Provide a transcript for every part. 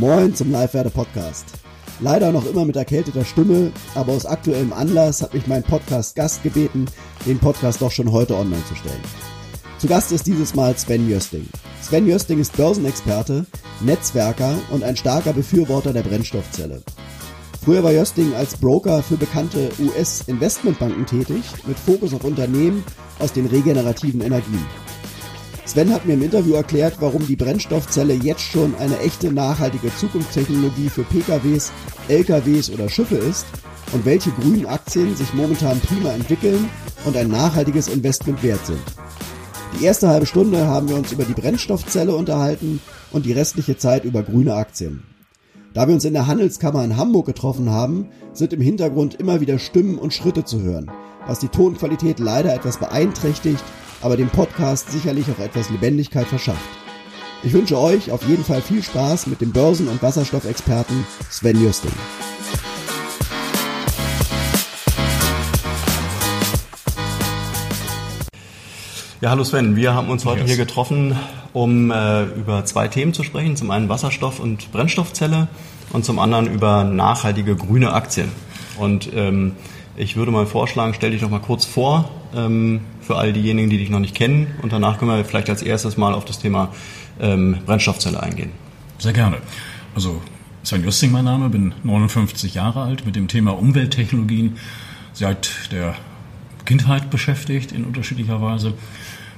Moin zum Live-Werde-Podcast. Leider noch immer mit erkälteter Stimme, aber aus aktuellem Anlass hat mich mein Podcast-Gast gebeten, den Podcast doch schon heute online zu stellen. Zu Gast ist dieses Mal Sven Jösting. Sven Jösting ist Börsenexperte, Netzwerker und ein starker Befürworter der Brennstoffzelle. Früher war Jösting als Broker für bekannte US-Investmentbanken tätig, mit Fokus auf Unternehmen aus den regenerativen Energien. Sven hat mir im Interview erklärt, warum die Brennstoffzelle jetzt schon eine echte nachhaltige Zukunftstechnologie für PKWs, LKWs oder Schiffe ist und welche grünen Aktien sich momentan prima entwickeln und ein nachhaltiges Investment wert sind. Die erste halbe Stunde haben wir uns über die Brennstoffzelle unterhalten und die restliche Zeit über grüne Aktien. Da wir uns in der Handelskammer in Hamburg getroffen haben, sind im Hintergrund immer wieder Stimmen und Schritte zu hören, was die Tonqualität leider etwas beeinträchtigt aber dem Podcast sicherlich auch etwas Lebendigkeit verschafft. Ich wünsche euch auf jeden Fall viel Spaß mit dem Börsen- und Wasserstoffexperten Sven Justin. Ja, hallo Sven, wir haben uns heute yes. hier getroffen, um äh, über zwei Themen zu sprechen. Zum einen Wasserstoff- und Brennstoffzelle und zum anderen über nachhaltige grüne Aktien. Und ähm, ich würde mal vorschlagen, stell dich doch mal kurz vor, ähm, für all diejenigen, die dich noch nicht kennen. Und danach können wir vielleicht als erstes mal auf das Thema ähm, Brennstoffzelle eingehen. Sehr gerne. Also Sven Justing mein Name, bin 59 Jahre alt, mit dem Thema Umwelttechnologien seit der Kindheit beschäftigt in unterschiedlicher Weise,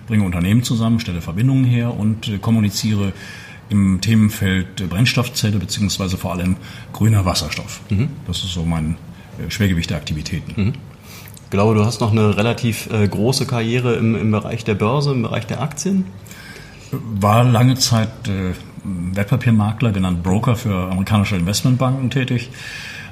bringe Unternehmen zusammen, stelle Verbindungen her und äh, kommuniziere im Themenfeld Brennstoffzelle beziehungsweise vor allem grüner Wasserstoff. Mhm. Das ist so mein äh, Schwergewicht der Aktivitäten. Mhm glaube, du hast noch eine relativ äh, große Karriere im, im Bereich der Börse, im Bereich der Aktien. War lange Zeit äh, Wertpapiermakler, genannt Broker für amerikanische Investmentbanken tätig.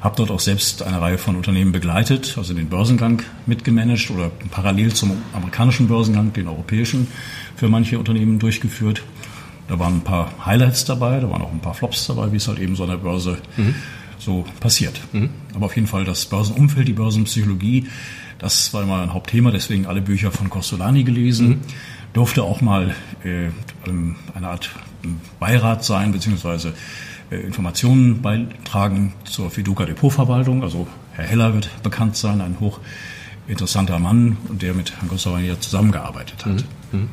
Habe dort auch selbst eine Reihe von Unternehmen begleitet, also den Börsengang mitgemanagt oder parallel zum amerikanischen Börsengang den europäischen für manche Unternehmen durchgeführt. Da waren ein paar Highlights dabei, da waren auch ein paar Flops dabei, wie es halt eben so an der Börse mhm. so passiert. Mhm. Aber auf jeden Fall das Börsenumfeld, die Börsenpsychologie, das war immer ein Hauptthema, deswegen alle Bücher von Costolani gelesen. Mhm. Durfte auch mal äh, ähm, eine Art ähm, Beirat sein, beziehungsweise äh, Informationen beitragen zur Fiduca Depotverwaltung. Also Herr Heller wird bekannt sein, ein hochinteressanter Mann, der mit Herrn Costolani zusammengearbeitet hat. Mhm.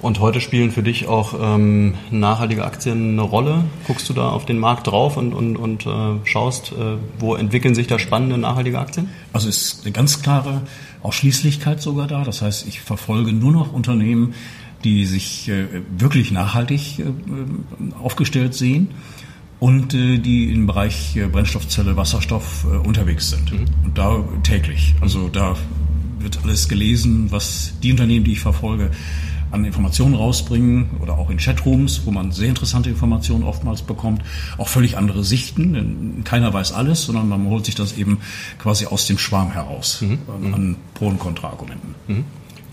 Und heute spielen für dich auch ähm, nachhaltige Aktien eine Rolle. Guckst du da auf den Markt drauf und, und, und äh, schaust, äh, wo entwickeln sich da spannende nachhaltige Aktien? Also ist eine ganz klare Ausschließlichkeit sogar da. Das heißt, ich verfolge nur noch Unternehmen, die sich äh, wirklich nachhaltig äh, aufgestellt sehen und äh, die im Bereich äh, Brennstoffzelle, Wasserstoff äh, unterwegs sind. Mhm. Und da täglich. Also da wird alles gelesen, was die Unternehmen, die ich verfolge, an Informationen rausbringen oder auch in Chatrooms, wo man sehr interessante Informationen oftmals bekommt, auch völlig andere Sichten, denn keiner weiß alles, sondern man holt sich das eben quasi aus dem Schwarm heraus mhm. An Pro- und Kontraargumenten. Mhm.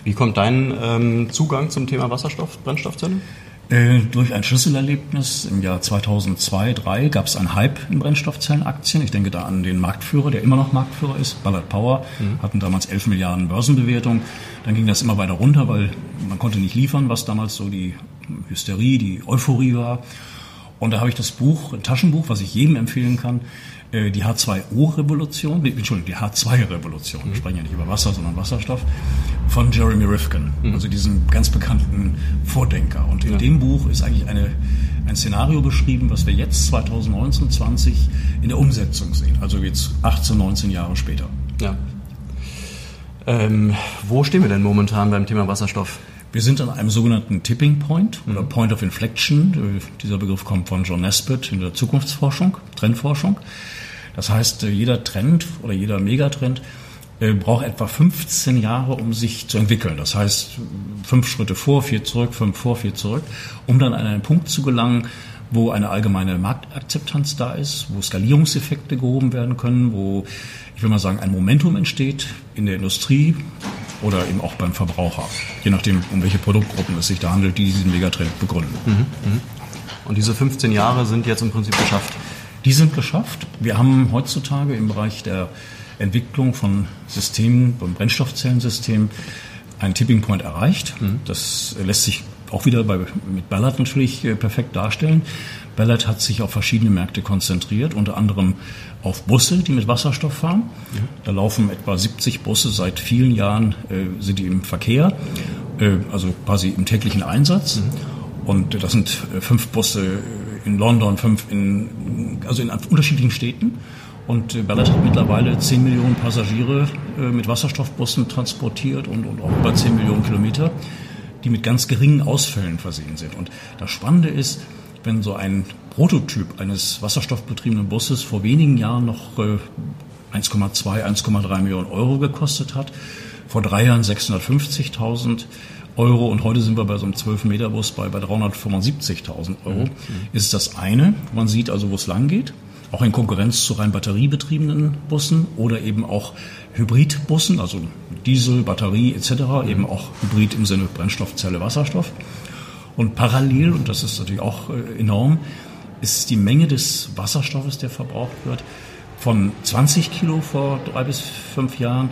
Wie kommt dein ähm, Zugang zum Thema Wasserstoff, Brennstoffzelle? Äh, durch ein Schlüsselerlebnis im Jahr 2002, 2003 gab es einen Hype in Brennstoffzellenaktien. Ich denke da an den Marktführer, der immer noch Marktführer ist, Ballard Power, mhm. hatten damals 11 Milliarden Börsenbewertung. Dann ging das immer weiter runter, weil man konnte nicht liefern, was damals so die Hysterie, die Euphorie war. Und da habe ich das Buch, ein Taschenbuch, was ich jedem empfehlen kann, äh, die H2O-Revolution, Entschuldigung, die H2-Revolution, wir sprechen ja nicht über Wasser, sondern Wasserstoff, von Jeremy Rifkin, mhm. also diesem ganz bekannten Vordenker. Und in ja. dem Buch ist eigentlich eine, ein Szenario beschrieben, was wir jetzt 2019, 20 in der Umsetzung sehen, also jetzt 18, 19 Jahre später. Ja. Ähm, wo stehen wir denn momentan beim Thema Wasserstoff? Wir sind an einem sogenannten Tipping Point oder mhm. Point of Inflection. Dieser Begriff kommt von John Nesbitt in der Zukunftsforschung, Trendforschung. Das heißt, jeder Trend oder jeder Megatrend äh, braucht etwa 15 Jahre, um sich zu entwickeln. Das heißt, fünf Schritte vor, vier zurück, fünf vor, vier zurück, um dann an einen Punkt zu gelangen, wo eine allgemeine Marktakzeptanz da ist, wo Skalierungseffekte gehoben werden können, wo, ich will mal sagen, ein Momentum entsteht in der Industrie oder eben auch beim Verbraucher, je nachdem, um welche Produktgruppen es sich da handelt, die diesen Megatrend begründen. Mhm, mhm. Und diese 15 Jahre sind jetzt im Prinzip geschafft? Die sind geschafft. Wir haben heutzutage im Bereich der Entwicklung von Systemen, vom Brennstoffzellensystem, einen Tipping Point erreicht. Mhm. Das lässt sich auch wieder bei, mit Ballard natürlich äh, perfekt darstellen. Ballard hat sich auf verschiedene Märkte konzentriert, unter anderem auf Busse, die mit Wasserstoff fahren. Ja. Da laufen etwa 70 Busse seit vielen Jahren, äh, sind die im Verkehr, äh, also quasi im täglichen Einsatz. Mhm. Und das sind äh, fünf Busse in London, fünf in, also in unterschiedlichen Städten. Und äh, Ballard hat mittlerweile 10 Millionen Passagiere äh, mit Wasserstoffbussen transportiert und, und auch über 10 Millionen Kilometer, die mit ganz geringen Ausfällen versehen sind. Und das Spannende ist, wenn so ein Prototyp eines wasserstoffbetriebenen Busses vor wenigen Jahren noch 1,2, äh, 1,3 Millionen Euro gekostet hat, vor drei Jahren 650.000 Euro und heute sind wir bei so einem 12-Meter-Bus bei, bei 375.000 Euro, mhm. ist das eine. Man sieht also, wo es lang geht auch in Konkurrenz zu rein batteriebetriebenen Bussen oder eben auch Hybridbussen, also Diesel, Batterie etc., mhm. eben auch Hybrid im Sinne Brennstoffzelle, Wasserstoff. Und parallel, und das ist natürlich auch äh, enorm, ist die Menge des Wasserstoffes, der verbraucht wird, von 20 Kilo vor drei bis fünf Jahren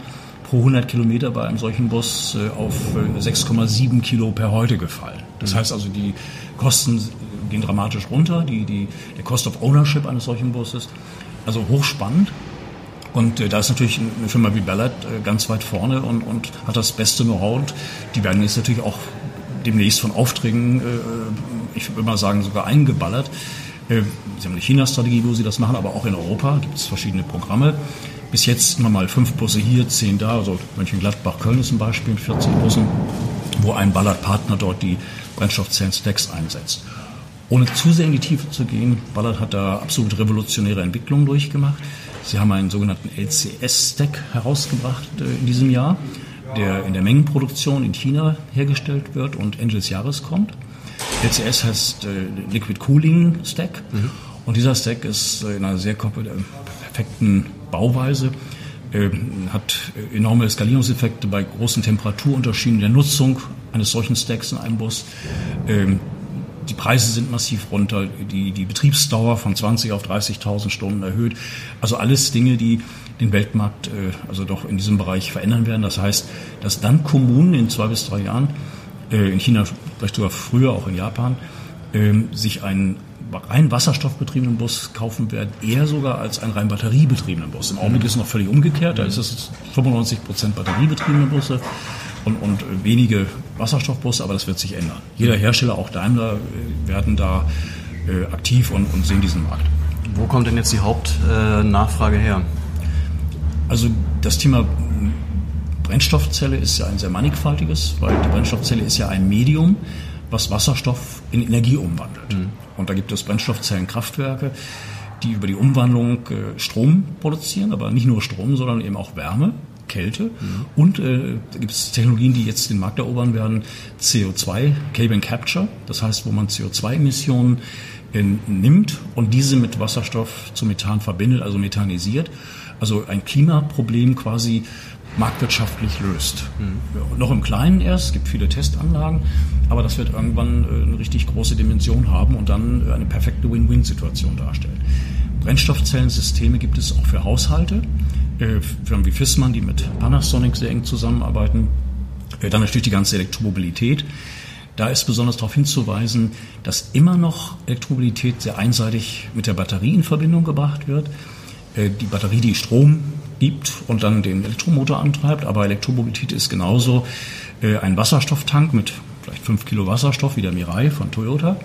pro 100 Kilometer bei einem solchen Bus äh, auf 6,7 äh, Kilo per heute gefallen. Das mhm. heißt also, die Kosten gehen dramatisch runter, die, die, der Cost of Ownership eines solchen Busses. Also hochspannend. Und äh, da ist natürlich eine Firma wie Ballard äh, ganz weit vorne und, und hat das beste Know-how. Und die werden jetzt natürlich auch demnächst von Aufträgen, äh, ich würde mal sagen, sogar eingeballert. Sie haben eine China-Strategie, wo sie das machen, aber auch in Europa gibt es verschiedene Programme. Bis jetzt immer mal fünf Busse hier, zehn da. Also Mönchengladbach, Köln ist ein Beispiel mit 14 Bussen, wo ein Ballard-Partner dort die Brennstoffzellen-Stacks einsetzt. Ohne zu sehr in die Tiefe zu gehen, Ballard hat da absolut revolutionäre Entwicklungen durchgemacht. Sie haben einen sogenannten LCS-Stack herausgebracht äh, in diesem Jahr, der in der Mengenproduktion in China hergestellt wird und Ende des Jahres kommt. LCS heißt äh, Liquid Cooling Stack mhm. und dieser Stack ist äh, in einer sehr perfekten Bauweise äh, hat enorme Skalierungseffekte bei großen Temperaturunterschieden der Nutzung eines solchen Stacks in einem Bus. Ähm, die Preise sind massiv runter, die, die Betriebsdauer von 20 auf 30.000 Stunden erhöht. Also alles Dinge, die den Weltmarkt äh, also doch in diesem Bereich verändern werden. Das heißt, dass dann Kommunen in zwei bis drei Jahren, äh, in China vielleicht sogar früher, auch in Japan, äh, sich einen rein wasserstoffbetriebenen Bus kaufen werden, eher sogar als einen rein batteriebetriebenen Bus. Im Augenblick ist es noch völlig umgekehrt. Da ist es 95 Prozent batteriebetriebene Busse und, und wenige Wasserstoffbusse, aber das wird sich ändern. Jeder Hersteller, auch Daimler, äh, werden da äh, aktiv und, und sehen diesen Markt. Wo kommt denn jetzt die Hauptnachfrage äh, her? Also das Thema Brennstoffzelle ist ja ein sehr mannigfaltiges, weil die Brennstoffzelle ist ja ein Medium, was Wasserstoff in Energie umwandelt. Mhm. Und da gibt es Brennstoffzellenkraftwerke, die über die Umwandlung äh, Strom produzieren, aber nicht nur Strom, sondern eben auch Wärme. Kälte. Mhm. Und äh, da gibt es Technologien, die jetzt den Markt erobern werden, CO2, Carbon Capture, das heißt, wo man CO2-Emissionen äh, nimmt und diese mit Wasserstoff zu Methan verbindet, also methanisiert. Also ein Klimaproblem quasi marktwirtschaftlich löst. Mhm. Noch im Kleinen erst, es gibt viele Testanlagen, aber das wird irgendwann äh, eine richtig große Dimension haben und dann äh, eine perfekte Win-Win-Situation darstellen. Brennstoffzellensysteme gibt es auch für Haushalte. Äh, Firmen wie Fissmann, die mit Panasonic sehr eng zusammenarbeiten. Dann natürlich die ganze Elektromobilität. Da ist besonders darauf hinzuweisen, dass immer noch Elektromobilität sehr einseitig mit der Batterie in Verbindung gebracht wird. Die Batterie, die Strom gibt und dann den Elektromotor antreibt, aber Elektromobilität ist genauso ein Wasserstofftank mit vielleicht fünf Kilo Wasserstoff wie der Mirai von Toyota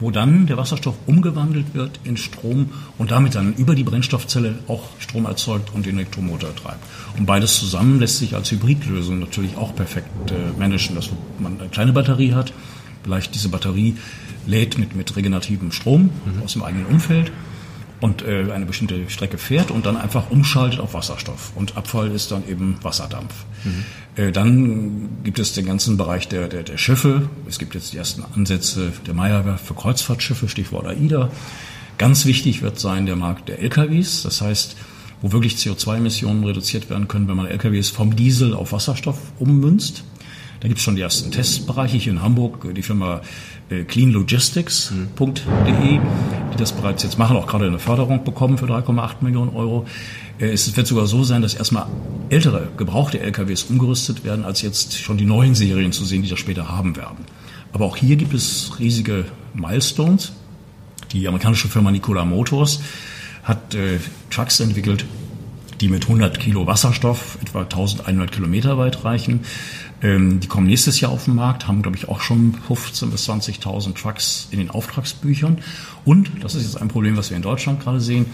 wo dann der Wasserstoff umgewandelt wird in Strom und damit dann über die Brennstoffzelle auch Strom erzeugt und den Elektromotor treibt. Und beides zusammen lässt sich als Hybridlösung natürlich auch perfekt äh, managen, dass man eine kleine Batterie hat, vielleicht diese Batterie lädt mit, mit regenerativem Strom mhm. aus dem eigenen Umfeld und äh, eine bestimmte Strecke fährt und dann einfach umschaltet auf Wasserstoff. Und Abfall ist dann eben Wasserdampf. Mhm. Äh, dann gibt es den ganzen Bereich der, der, der Schiffe. Es gibt jetzt die ersten Ansätze der Meyerwerft für Kreuzfahrtschiffe, Stichwort AIDA. Ganz wichtig wird sein der Markt der LKWs. Das heißt, wo wirklich CO2-Emissionen reduziert werden können, wenn man LKWs vom Diesel auf Wasserstoff ummünzt. Da gibt es schon die ersten Testbereiche hier in Hamburg. Die Firma äh, cleanlogistics.de, die das bereits jetzt machen, auch gerade eine Förderung bekommen für 3,8 Millionen Euro. Äh, es wird sogar so sein, dass erstmal ältere, gebrauchte LKWs umgerüstet werden, als jetzt schon die neuen Serien zu sehen, die das später haben werden. Aber auch hier gibt es riesige Milestones. Die amerikanische Firma Nikola Motors hat äh, Trucks entwickelt, die mit 100 Kilo Wasserstoff etwa 1100 Kilometer weit reichen. Ähm, die kommen nächstes Jahr auf den Markt, haben, glaube ich, auch schon 15.000 bis 20.000 Trucks in den Auftragsbüchern. Und, das ist jetzt ein Problem, was wir in Deutschland gerade sehen,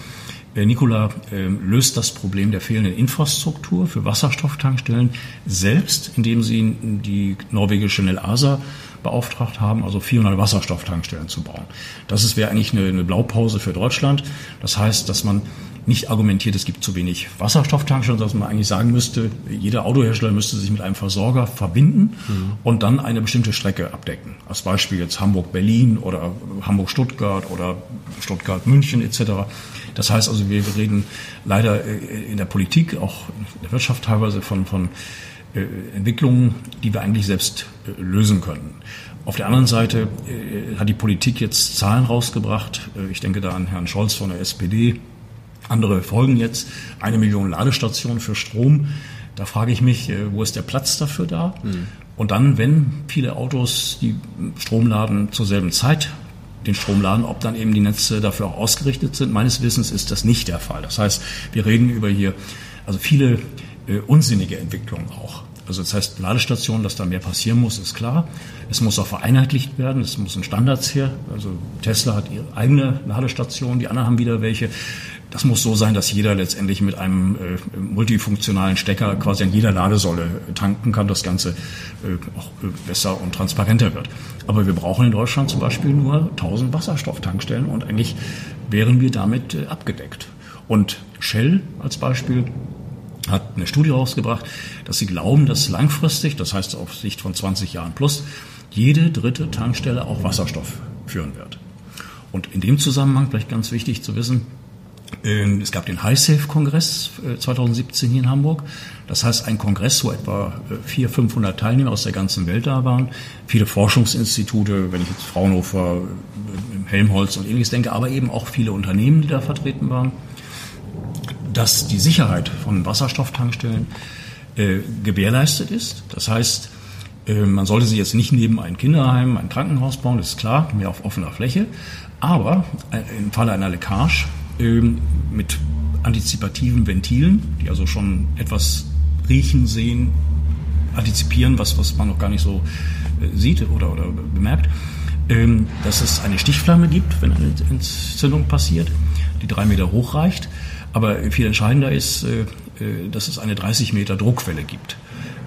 äh, Nikola äh, löst das Problem der fehlenden Infrastruktur für Wasserstofftankstellen selbst, indem sie die norwegische Nelasa beauftragt haben, also 400 Wasserstofftankstellen zu bauen. Das wäre eigentlich eine, eine Blaupause für Deutschland. Das heißt, dass man nicht argumentiert, es gibt zu wenig Wasserstofftankstellen, sondern dass man eigentlich sagen müsste, jeder Autohersteller müsste sich mit einem Versorger verbinden mhm. und dann eine bestimmte Strecke abdecken. Als Beispiel jetzt Hamburg-Berlin oder Hamburg-Stuttgart oder Stuttgart-München etc. Das heißt also, wir reden leider äh, in der Politik, auch in der Wirtschaft teilweise von, von äh, Entwicklungen, die wir eigentlich selbst lösen können. Auf der anderen Seite hat die Politik jetzt Zahlen rausgebracht. Ich denke da an Herrn Scholz von der SPD, andere folgen jetzt eine Million Ladestationen für Strom. Da frage ich mich, äh, wo ist der Platz dafür da? Mhm. Und dann, wenn viele Autos die Strom laden zur selben Zeit, den Strom laden, ob dann eben die Netze dafür auch ausgerichtet sind. Meines Wissens ist das nicht der Fall. Das heißt, wir reden über hier also viele äh, unsinnige Entwicklungen auch. Also das heißt, Ladestationen, dass da mehr passieren muss, ist klar. Es muss auch vereinheitlicht werden, es müssen Standards her. Also Tesla hat ihre eigene Ladestation, die anderen haben wieder welche. Das muss so sein, dass jeder letztendlich mit einem äh, multifunktionalen Stecker quasi an jeder Ladesäule tanken kann, das Ganze äh, auch äh, besser und transparenter wird. Aber wir brauchen in Deutschland zum Beispiel nur 1000 Wasserstofftankstellen und eigentlich wären wir damit äh, abgedeckt. Und Shell als Beispiel hat eine Studie rausgebracht, dass sie glauben, dass langfristig, das heißt auf Sicht von 20 Jahren plus, jede dritte Tankstelle auch Wasserstoff führen wird. Und in dem Zusammenhang vielleicht ganz wichtig zu wissen, ähm, es gab den HiSafe-Kongress 2017 äh, hier in Hamburg. Das heißt, ein Kongress, wo etwa 400, äh, 500 Teilnehmer aus der ganzen Welt da waren. Viele Forschungsinstitute, wenn ich jetzt Fraunhofer, äh, Helmholtz und ähnliches denke, aber eben auch viele Unternehmen, die da vertreten waren dass die Sicherheit von Wasserstofftankstellen äh, gewährleistet ist. Das heißt, äh, man sollte sie jetzt nicht neben ein Kinderheim, ein Krankenhaus bauen, das ist klar, mehr auf offener Fläche. Aber äh, im Falle einer Leckage äh, mit antizipativen Ventilen, die also schon etwas riechen, sehen, antizipieren, was, was man noch gar nicht so sieht oder, oder bemerkt, dass es eine Stichflamme gibt, wenn eine Entzündung passiert, die drei Meter hoch reicht aber viel entscheidender ist, äh, äh, dass es eine 30 Meter Druckwelle gibt.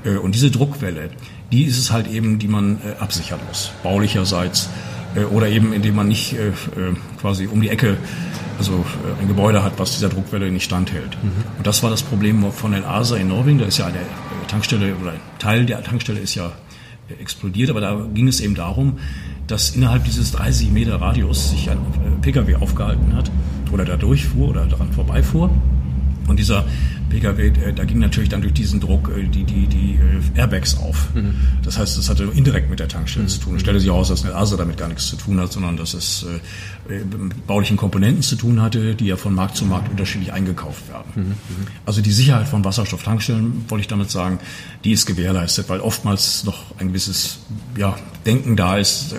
Äh, und diese Druckwelle, die ist es halt eben, die man absichern muss, baulicherseits oder eben indem man nicht quasi um die Ecke also ein Gebäude hat, was dieser Druckwelle nicht standhält. Mhm. Und das war das Problem von El Asa in Norwegen. Da ist ja eine Tankstelle oder ein Teil der Tankstelle ist ja explodiert, aber da ging es eben darum, dass innerhalb dieses 30 Meter Radius sich ein Pkw aufgehalten hat oder da durchfuhr oder daran vorbeifuhr. Und dieser Pkw, äh, da ging natürlich dann durch diesen Druck äh, die, die, die äh, Airbags auf. Mhm. Das heißt, das hatte indirekt mit der Tankstelle mhm. zu tun. Ich stelle sich heraus, dass eine ASA damit gar nichts zu tun hat, sondern dass es mit baulichen Komponenten zu tun hatte, die ja von Markt zu Markt unterschiedlich eingekauft werden. Mhm. mhm. Also die Sicherheit von Wasserstofftankstellen, wollte ich damit sagen, die ist gewährleistet, weil oftmals noch ein gewisses ja, Denken da ist.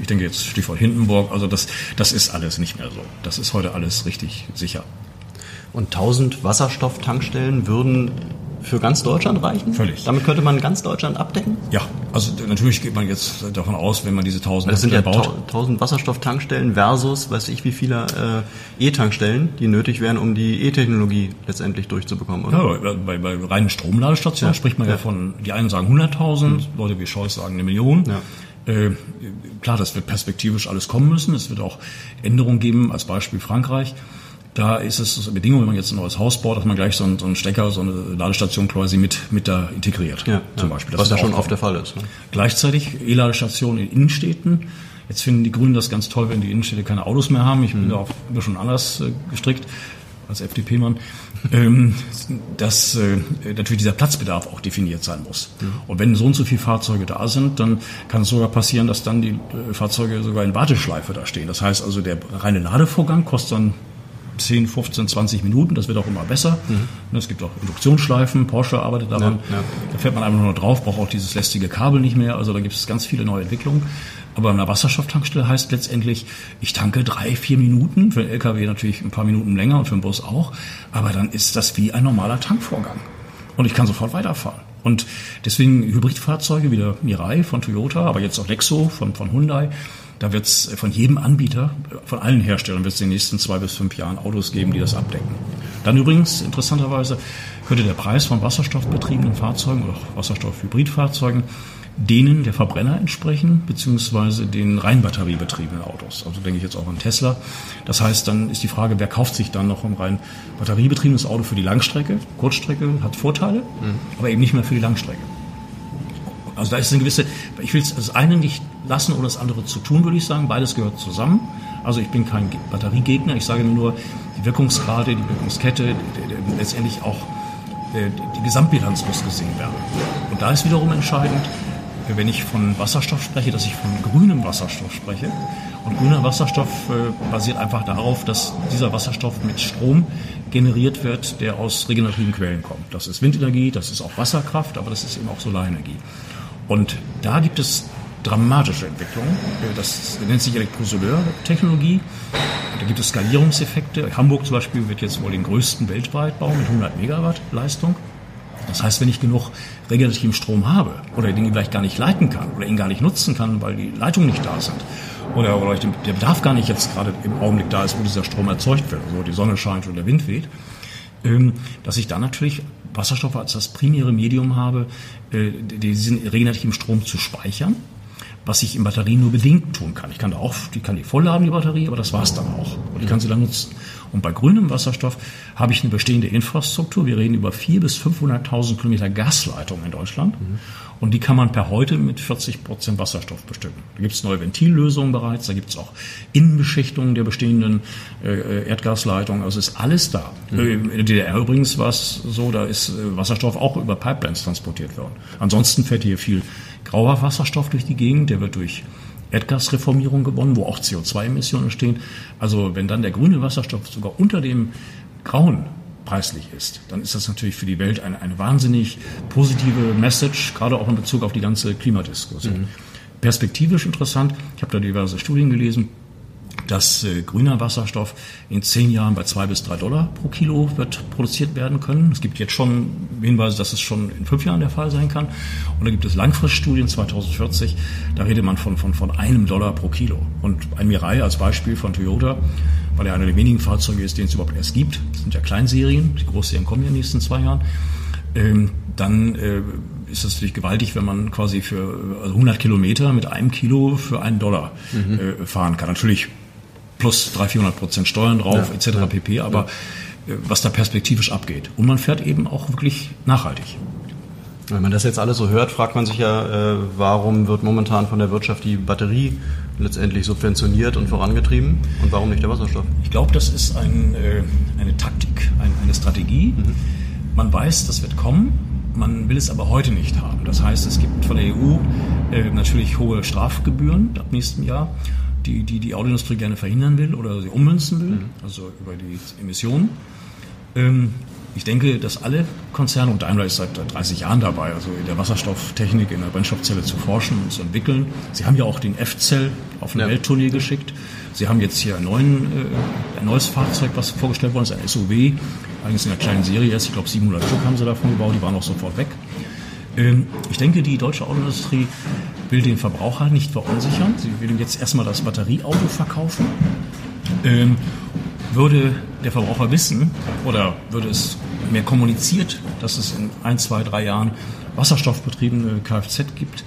Ich denke jetzt Stichwort Hindenburg, also das, das ist alles nicht mehr so. Das ist heute alles richtig sicher. Und 1000 Wasserstofftankstellen würden für ganz Deutschland reichen? Völlig. Damit könnte man ganz Deutschland abdecken? Ja, also natürlich geht man jetzt davon aus, wenn man diese 1000 Das sind ja baut. 1000 Wasserstofftankstellen versus, weiß ich wie viele äh, E-Tankstellen, die nötig wären, um die E-Technologie letztendlich durchzubekommen, oder? Ja, bei, bei reinen Stromladestationen ja. spricht man ja, ja von, die einen sagen 100.000, mhm. Leute wie Scholz sagen eine Million. Ja. Äh, klar, das wird perspektivisch alles kommen müssen. Es wird auch Änderungen geben, als Beispiel Frankreich. Da ist es eine Bedingung, wenn man jetzt ein neues Haus baut, dass man gleich so einen, so einen Stecker, so eine Ladestation quasi mit, mit da integriert. Ja, zum Beispiel. Das was ja schon oft der Fall ist. Ne? Gleichzeitig E-Ladestationen in Innenstädten. Jetzt finden die Grünen das ganz toll, wenn die Innenstädte keine Autos mehr haben. Ich bin mhm. da auch schon anders äh, gestrickt als FDP-Mann, ähm, dass äh, natürlich dieser Platzbedarf auch definiert sein muss. Mhm. Und wenn so und so viele Fahrzeuge da sind, dann kann es sogar passieren, dass dann die äh, Fahrzeuge sogar in Warteschleife da stehen. Das heißt also, der reine Ladevorgang kostet dann 10, 15, 20 Minuten. Das wird auch immer besser. Mhm. Es gibt auch Induktionsschleifen. Porsche arbeitet daran. Ja, ja. Da fährt man einfach nur drauf, braucht auch dieses lästige Kabel nicht mehr. Also da gibt es ganz viele neue Entwicklungen. Aber eine Wasserstofftankstelle heißt letztendlich, ich tanke drei, vier Minuten. Für den LKW natürlich ein paar Minuten länger und für den Bus auch. Aber dann ist das wie ein normaler Tankvorgang. Und ich kann sofort weiterfahren. Und deswegen Hybridfahrzeuge wie der Mirai von Toyota, aber jetzt auch Nexo von, von Hyundai, da wird es von jedem Anbieter, von allen Herstellern, wird es in den nächsten zwei bis fünf Jahren Autos geben, die das abdecken. Dann übrigens, interessanterweise, könnte der Preis von wasserstoffbetriebenen Fahrzeugen oder Wasserstoff-Hybridfahrzeugen denen der Verbrenner entsprechen, beziehungsweise den rein batteriebetriebenen Autos. Also denke ich jetzt auch an Tesla. Das heißt, dann ist die Frage, wer kauft sich dann noch ein rein batteriebetriebenes Auto für die Langstrecke? Kurzstrecke hat Vorteile, mhm. aber eben nicht mehr für die Langstrecke. Also da ist eine gewisse, ich will das eine nicht lassen, ohne das andere zu tun, würde ich sagen. Beides gehört zusammen. Also ich bin kein Batteriegegner, ich sage nur, die Wirkungsgrade, die Wirkungskette, letztendlich auch die Gesamtbilanz muss gesehen werden. Und da ist wiederum entscheidend, wenn ich von Wasserstoff spreche, dass ich von grünem Wasserstoff spreche. Und grüner Wasserstoff äh, basiert einfach darauf, dass dieser Wasserstoff mit Strom generiert wird, der aus regenerativen Quellen kommt. Das ist Windenergie, das ist auch Wasserkraft, aber das ist eben auch Solarenergie. Und da gibt es dramatische Entwicklungen. Das nennt sich Elektrosolar-Technologie. Da gibt es Skalierungseffekte. Hamburg zum Beispiel wird jetzt wohl den größten weltweit bauen mit 100 Megawatt Leistung. Das heißt, wenn ich genug regenerativen Strom habe oder den vielleicht gar nicht leiten kann oder ihn gar nicht nutzen kann, weil die Leitungen nicht da sind oder, oder der Bedarf gar nicht jetzt gerade im Augenblick da ist, wo dieser Strom erzeugt wird, also die Sonne scheint oder der Wind weht, ähm, dass ich dann natürlich Wasserstoff als das primäre Medium habe, äh, diesen regenerativen Strom zu speichern was ich in Batterien nur bedingt tun kann. Ich kann da auch, die kann die vollladen, die Batterie, aber das war's dann auch. Und ich kann sie dann nutzen. Und bei grünem Wasserstoff habe ich eine bestehende Infrastruktur. Wir reden über 400.000 bis 500.000 Kilometer Gasleitung in Deutschland. Mhm. Und die kann man per heute mit 40 Prozent Wasserstoff bestücken. Da gibt es neue Ventillösungen bereits, da gibt es auch Innenbeschichtungen der bestehenden äh, Erdgasleitungen. Also ist alles da. Mhm. Äh, in der DDR übrigens war es so, da ist äh, Wasserstoff auch über Pipelines transportiert worden. Ansonsten fährt hier viel grauer Wasserstoff durch die Gegend, der wird durch Erdgasreformierung gewonnen, wo auch CO2-Emissionen entstehen. Also wenn dann der grüne Wasserstoff sogar unter dem grauen preislich ist, dann ist das natürlich für die Welt eine, eine wahnsinnig positive Message, gerade auch in Bezug auf die ganze Klimadiskussion. Mhm. Perspektivisch interessant, ich habe da diverse Studien gelesen, dass äh, grüner Wasserstoff in zehn Jahren bei zwei bis drei Dollar pro Kilo wird produziert werden können. Es gibt jetzt schon Hinweise, dass es schon in fünf Jahren der Fall sein kann. Und da gibt es Langfriststudien 2040, da redet man von, von, von einem Dollar pro Kilo. Und ein Mirai als Beispiel von Toyota, weil er einer der wenigen Fahrzeuge ist, den es überhaupt erst gibt, das sind ja Kleinserien, die Großserien kommen ja in den nächsten zwei Jahren, ähm, dann äh, ist es natürlich gewaltig, wenn man quasi für also 100 Kilometer mit einem Kilo für einen Dollar mhm. äh, fahren kann. Natürlich plus 300, 400 Prozent Steuern drauf, ja, etc. Ja, pp. Aber ja. Äh, was da perspektivisch abgeht. Und man fährt eben auch wirklich nachhaltig. Wenn man das jetzt alles so hört, fragt man sich ja, äh, warum wird momentan von der Wirtschaft die Batterie letztendlich subventioniert und vorangetrieben und warum nicht der Wasserstoff? Ich glaube, das ist ein, äh, eine Taktik, ein, eine Strategie. Mhm. Man weiß, das wird kommen. Man will es aber heute nicht haben. Das heißt, es gibt von der EU äh, natürlich hohe Strafgebühren ab nächstem Jahr die, die die Autoindustrie gerne verhindern will oder sie ummünzen will, mhm. also über die Emissionen. Ähm, ich denke, dass alle Konzerne, und Daimler ist seit 30 Jahren dabei, also in der Wasserstofftechnik, in der Brennstoffzelle zu forschen und zu entwickeln. Sie haben ja auch den F-Cell auf eine ja. Welttournee geschickt. Sie haben jetzt hier ein, neuen, äh, ein neues Fahrzeug, was vorgestellt worden ist, ein SUV, allerdings in einer kleinen Serie jetzt. Ich glaube, 700 Stück haben sie davon gebaut, die waren auch sofort weg. Ähm, ich denke, die deutsche Autoindustrie will den Verbraucher nicht verunsichern. Sie will ihm jetzt erstmal das Batterieauto verkaufen. Ähm, würde der Verbraucher wissen oder würde es mehr kommuniziert, dass es in ein, zwei, drei Jahren wasserstoffbetriebene Kfz gibt,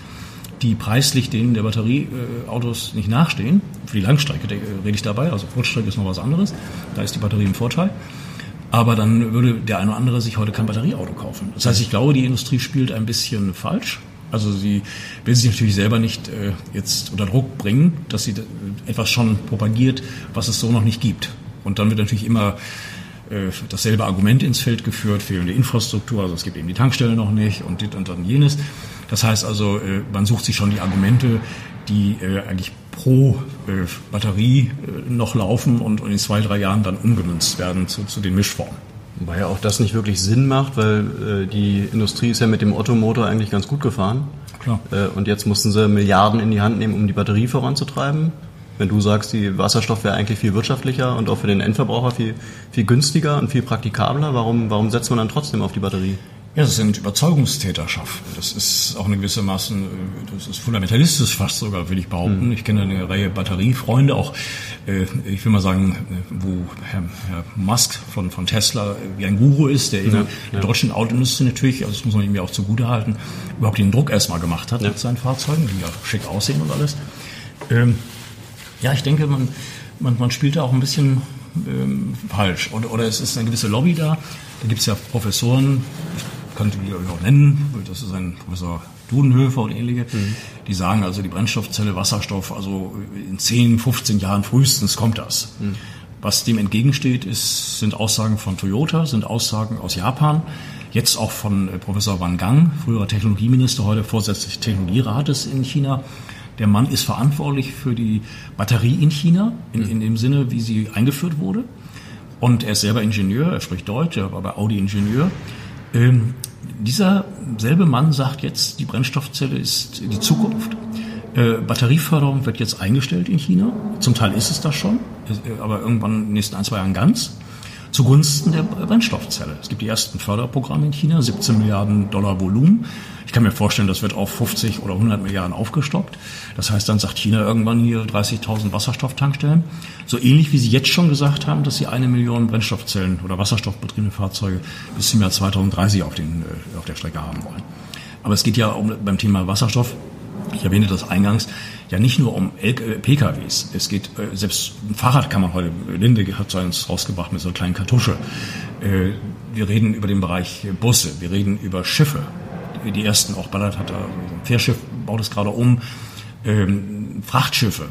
die preislich denen der Batterieautos nicht nachstehen. Für die Langstrecke rede ich dabei, also Kurzstrecke ist noch was anderes. Da ist die Batterie ein Vorteil. Aber dann würde der eine oder andere sich heute kein Batterieauto kaufen. Das heißt, ich glaube, die Industrie spielt ein bisschen falsch. Also sie will sich natürlich selber nicht äh, jetzt unter Druck bringen, dass sie etwas schon propagiert, was es so noch nicht gibt. Und dann wird natürlich immer äh, dasselbe Argument ins Feld geführt, fehlende Infrastruktur, also es gibt eben die Tankstelle noch nicht und, und dann jenes. Das heißt also, äh, man sucht sich schon die Argumente, die äh, eigentlich pro äh, Batterie äh, noch laufen und, in zwei, drei Jahren dann umgemünzt werden zu, zu den Mischformen. Wobei ja auch das nicht wirklich Sinn macht, weil äh, die Industrie ist ja mit dem Ottomotor eigentlich ganz gut gefahren. Klar. Äh, und jetzt mussten sie Milliarden in die Hand nehmen, um die Batterie voranzutreiben. Wenn du sagst, die Wasserstoff wäre eigentlich viel wirtschaftlicher und auch für den Endverbraucher viel, viel günstiger und viel praktikabler, warum, warum setzt man dann trotzdem auf die Batterie? Ja, das sind Überzeugungstäterschaften. Das ist auch eine gewisse Maßen, das ist fundamentalistisch fast sogar, will ich behaupten. Mhm. Ich kenne eine Reihe Batteriefreunde, auch, äh, ich will mal sagen, wo Herr, Herr Musk von, von Tesla wie ein Guru ist, der in ja, der deutschen Autoindustrie natürlich, also das muss man ihm ja auch zugute halten, überhaupt den Druck erstmal gemacht hat ja. mit seinen Fahrzeugen, die ja schick aussehen und alles. Ähm, ja, ich denke, man, man, man spielt da auch ein bisschen ähm, falsch. Oder, oder es ist eine gewisse Lobby da. Da gibt es ja Professoren, könnte ich euch auch nennen, das ist ein Professor Dudenhöfer und ähnliche, mhm. die sagen also, die Brennstoffzelle Wasserstoff, also in 10, 15 Jahren frühestens kommt das. Mhm. Was dem entgegensteht, ist, sind Aussagen von Toyota, sind Aussagen aus Japan, jetzt auch von äh, Professor Wang Gang, früherer Technologieminister, heute Vorsitzender des Technologierates in China. Der Mann ist verantwortlich für die Batterie in China, in, in dem Sinne, wie sie eingeführt wurde. Und er ist selber Ingenieur, er spricht Deutsch, er war bei Audi Ingenieur. Ähm, dieser selbe Mann sagt jetzt, die Brennstoffzelle ist die Zukunft. Äh, Batterieförderung wird jetzt eingestellt in China. Zum Teil ist es das schon, äh, aber irgendwann in den nächsten ein, zwei Jahren ganz zugunsten der Brennstoffzelle. Es gibt die ersten Förderprogramme in China, 17 Milliarden Dollar Volumen. Ich kann mir vorstellen, das wird auf 50 oder 100 Milliarden aufgestockt. Das heißt, dann sagt China irgendwann hier 30.000 Wasserstofftankstellen. So ähnlich wie Sie jetzt schon gesagt haben, dass Sie eine Million Brennstoffzellen oder wasserstoffbetriebene Fahrzeuge bis zum Jahr 2030 auf, den, äh, auf der Strecke haben wollen. Aber es geht ja um, beim Thema Wasserstoff ich erwähnte das eingangs, ja nicht nur um äh, PKWs. Es geht, äh, selbst ein Fahrrad kann man heute, Linde hat eins rausgebracht mit so einer kleinen Kartusche. Äh, wir reden über den Bereich Busse, wir reden über Schiffe. Die ersten, auch Ballard hat da, ein Fährschiff baut es gerade um. Ähm, Frachtschiffe,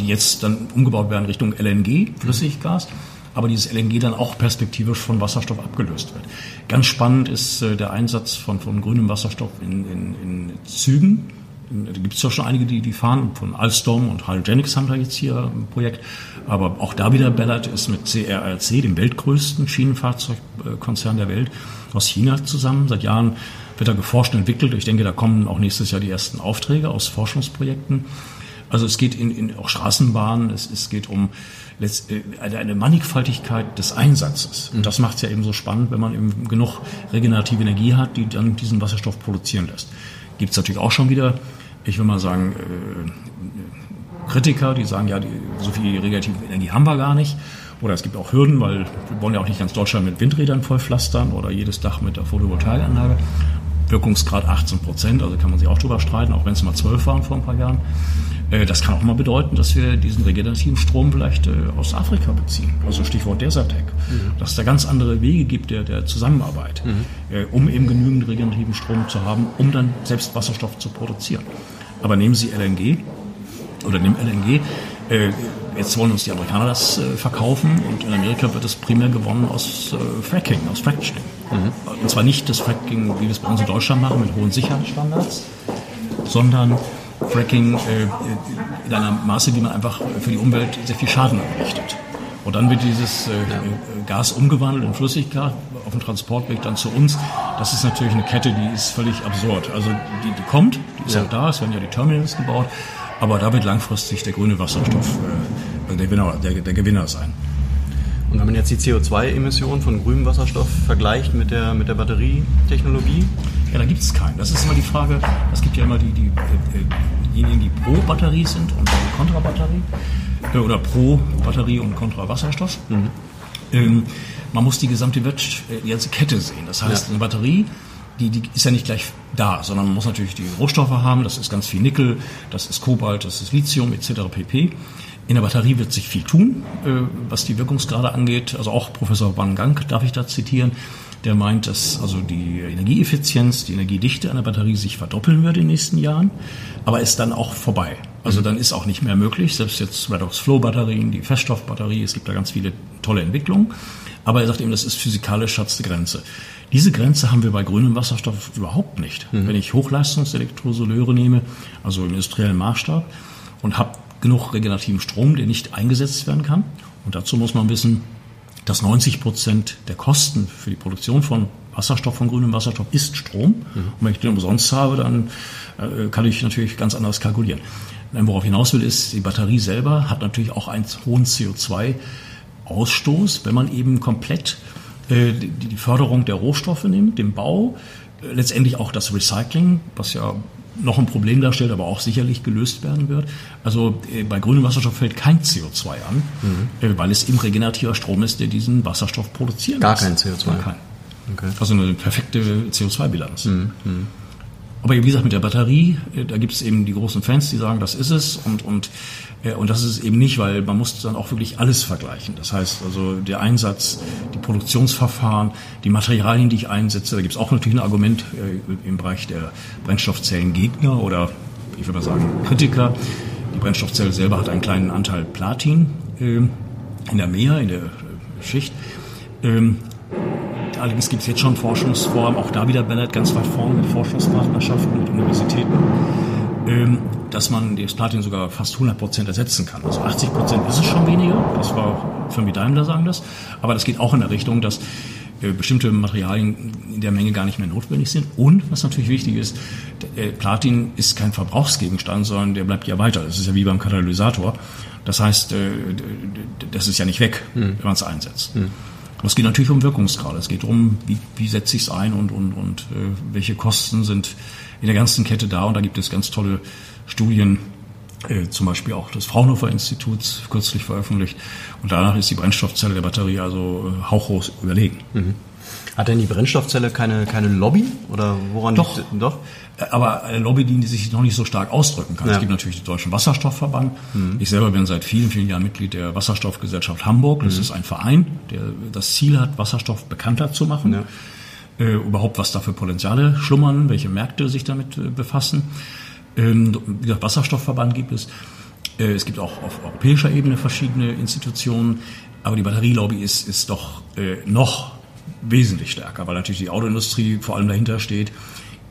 die jetzt dann umgebaut werden Richtung LNG, Flüssiggas aber dieses LNG dann auch perspektivisch von Wasserstoff abgelöst wird. Ganz spannend ist der Einsatz von, von grünem Wasserstoff in, in, in Zügen da gibt es ja schon einige, die, die fahren. Von Alstom und Hyogenics haben da jetzt hier ein Projekt. Aber auch da wieder Ballard ist mit CRRC, dem weltgrößten Schienenfahrzeugkonzern der Welt, aus China zusammen. Seit Jahren wird da geforscht und entwickelt. Ich denke, da kommen auch nächstes Jahr die ersten Aufträge aus Forschungsprojekten. Also es geht in, in auch Straßenbahnen, es, es geht um äh, eine Mannigfaltigkeit des Einsatzes. Und das macht es ja eben so spannend, wenn man eben genug regenerative Energie hat, die dann diesen Wasserstoff produzieren lässt. Gibt es natürlich auch schon wieder ich will mal sagen, äh, Kritiker, die sagen, ja, die, so viel regenerative Energie haben wir gar nicht. Oder es gibt auch Hürden, weil wir wollen ja auch nicht ganz Deutschland mit Windrädern vollpflastern oder jedes Dach mit der Photovoltaikanlage. Wirkungsgrad 18 Prozent, also kann man sich auch drüber streiten, auch wenn es mal 12 waren vor ein paar Jahren. Äh, das kann auch mal bedeuten, dass wir diesen regenerativen Strom vielleicht äh, aus Afrika beziehen. Also Stichwort Desertec. Mhm. Dass es da ganz andere Wege gibt der, der Zusammenarbeit, mhm. Äh, um eben genügend regenerativen Strom zu haben, um dann selbst Wasserstoff zu produzieren. Aber nehmen Sie LNG oder nehmen LNG. Jetzt wollen uns die Amerikaner das verkaufen und in Amerika wird es primär gewonnen aus Fracking, aus Fracking. Mhm. Und zwar nicht das Fracking, wie wir es bei uns in Deutschland machen, mit hohen Sicherheitsstandards, sondern Fracking äh, in einer Maße, wie man einfach für die Umwelt sehr viel Schaden anrichtet. Und dann wird dieses äh, Gas umgewandelt in Flüssiggas auf dem Transportweg dann zu uns. Das ist natürlich eine Kette, die ist völlig absurd. Also die, die kommt, die ist ja. auch da, es werden ja die Terminals gebaut, aber da wird langfristig der grüne Wasserstoff äh, der, Gewinner, der, der Gewinner sein. Und wenn man jetzt die CO2-Emissionen von grünem Wasserstoff vergleicht mit der, mit der Batterietechnologie? Ja, da gibt es keinen. Das ist immer die Frage, es gibt ja immer die, die, äh, diejenigen, die pro Batterie sind und die kontra Batterie äh, oder pro Batterie und kontra Wasserstoff. Mhm. Ähm, man muss die gesamte Wirt äh, die ganze Kette sehen. Das heißt, ja. eine Batterie die, die ist ja nicht gleich da, sondern man muss natürlich die Rohstoffe haben. Das ist ganz viel Nickel, das ist Kobalt, das ist Lithium etc. pp. In der Batterie wird sich viel tun, äh, was die Wirkungsgrade angeht. Also auch Professor Van Gang darf ich da zitieren. Der meint, dass also die Energieeffizienz, die Energiedichte einer Batterie sich verdoppeln würde in den nächsten Jahren, aber ist dann auch vorbei. Also dann ist auch nicht mehr möglich, selbst jetzt Redox Flow Batterien, die Feststoffbatterie, es gibt da ganz viele tolle Entwicklungen. Aber er sagt eben, das ist physikalisch schatzte Grenze. Diese Grenze haben wir bei grünem Wasserstoff überhaupt nicht. Mhm. Wenn ich Hochleistungselektrosoleure nehme, also im industriellen Maßstab, und habe genug regenerativen Strom, der nicht eingesetzt werden kann. Und dazu muss man wissen, dass 90 Prozent der Kosten für die Produktion von Wasserstoff, von grünem Wasserstoff, ist Strom. Mhm. Und wenn ich den umsonst habe, dann äh, kann ich natürlich ganz anders kalkulieren. Nein, worauf ich hinaus will, ist, die Batterie selber hat natürlich auch einen hohen CO2-Ausstoß, wenn man eben komplett äh, die, die Förderung der Rohstoffe nimmt, den Bau, äh, letztendlich auch das Recycling, was ja noch ein Problem darstellt, aber auch sicherlich gelöst werden wird. Also äh, bei grünem Wasserstoff fällt kein CO2 an, mhm. äh, weil es eben regenerativer Strom ist, der diesen Wasserstoff produziert. Gar kein CO2. Gar kein. Okay. Also eine perfekte CO2-Bilanz. Mhm. Aber wie gesagt, mit der Batterie, äh, da gibt es eben die großen Fans, die sagen, das ist es und, und, äh, und das ist es eben nicht, weil man muss dann auch wirklich alles vergleichen. Das heißt also der Einsatz, die Produktionsverfahren, die Materialien, die ich einsetze, da gibt es auch natürlich ein Argument äh, im Bereich der Brennstoffzellengegner oder ich würde mal sagen Kritiker. Die Brennstoffzelle selber hat einen kleinen Anteil Platin äh, in der Mehr, in der Schicht. Allerdings gibt es jetzt schon Forschungsformen, auch da wieder Bennett ganz weit vorne mit Forschungspartnerschaften mit Universitäten, ähm, dass man das Platin sogar fast 100 Prozent ersetzen kann. Also 80 Prozent ist es schon weniger, das war Firma Daimler sagen das, aber das geht auch in der Richtung, dass äh, bestimmte Materialien in der Menge gar nicht mehr notwendig sind. Und was natürlich wichtig ist, äh, Platin ist kein Verbrauchsgegenstand, sondern der bleibt ja weiter. Das ist ja wie beim Katalysator. Das heißt, äh, das ist ja nicht weg, hm. wenn man es einsetzt. Hm. Aber es geht natürlich um Wirkungsgrade. Es geht darum, wie, wie setze ich es ein und, und, und äh, welche Kosten sind in der ganzen Kette da. Und da gibt es ganz tolle Studien, äh, zum Beispiel auch des Fraunhofer Instituts kürzlich veröffentlicht. Und danach ist die Brennstoffzelle der Batterie also äh, hauchhoch überlegen. Mhm. Hat denn die Brennstoffzelle keine, keine Lobby? Oder woran doch, liegt, doch? Aber eine Lobby, die sich noch nicht so stark ausdrücken kann. Ja. Es gibt natürlich den Deutschen Wasserstoffverband. Mhm. Ich selber bin seit vielen, vielen Jahren Mitglied der Wasserstoffgesellschaft Hamburg. Das mhm. ist ein Verein, der das Ziel hat, Wasserstoff bekannter zu machen. Ja. Äh, überhaupt, was da für Potenziale schlummern, welche Märkte sich damit äh, befassen. Ähm, wie gesagt, Wasserstoffverband gibt es. Äh, es gibt auch auf europäischer Ebene verschiedene Institutionen. Aber die Batterielobby ist, ist doch äh, noch wesentlich stärker, weil natürlich die Autoindustrie vor allem dahinter steht,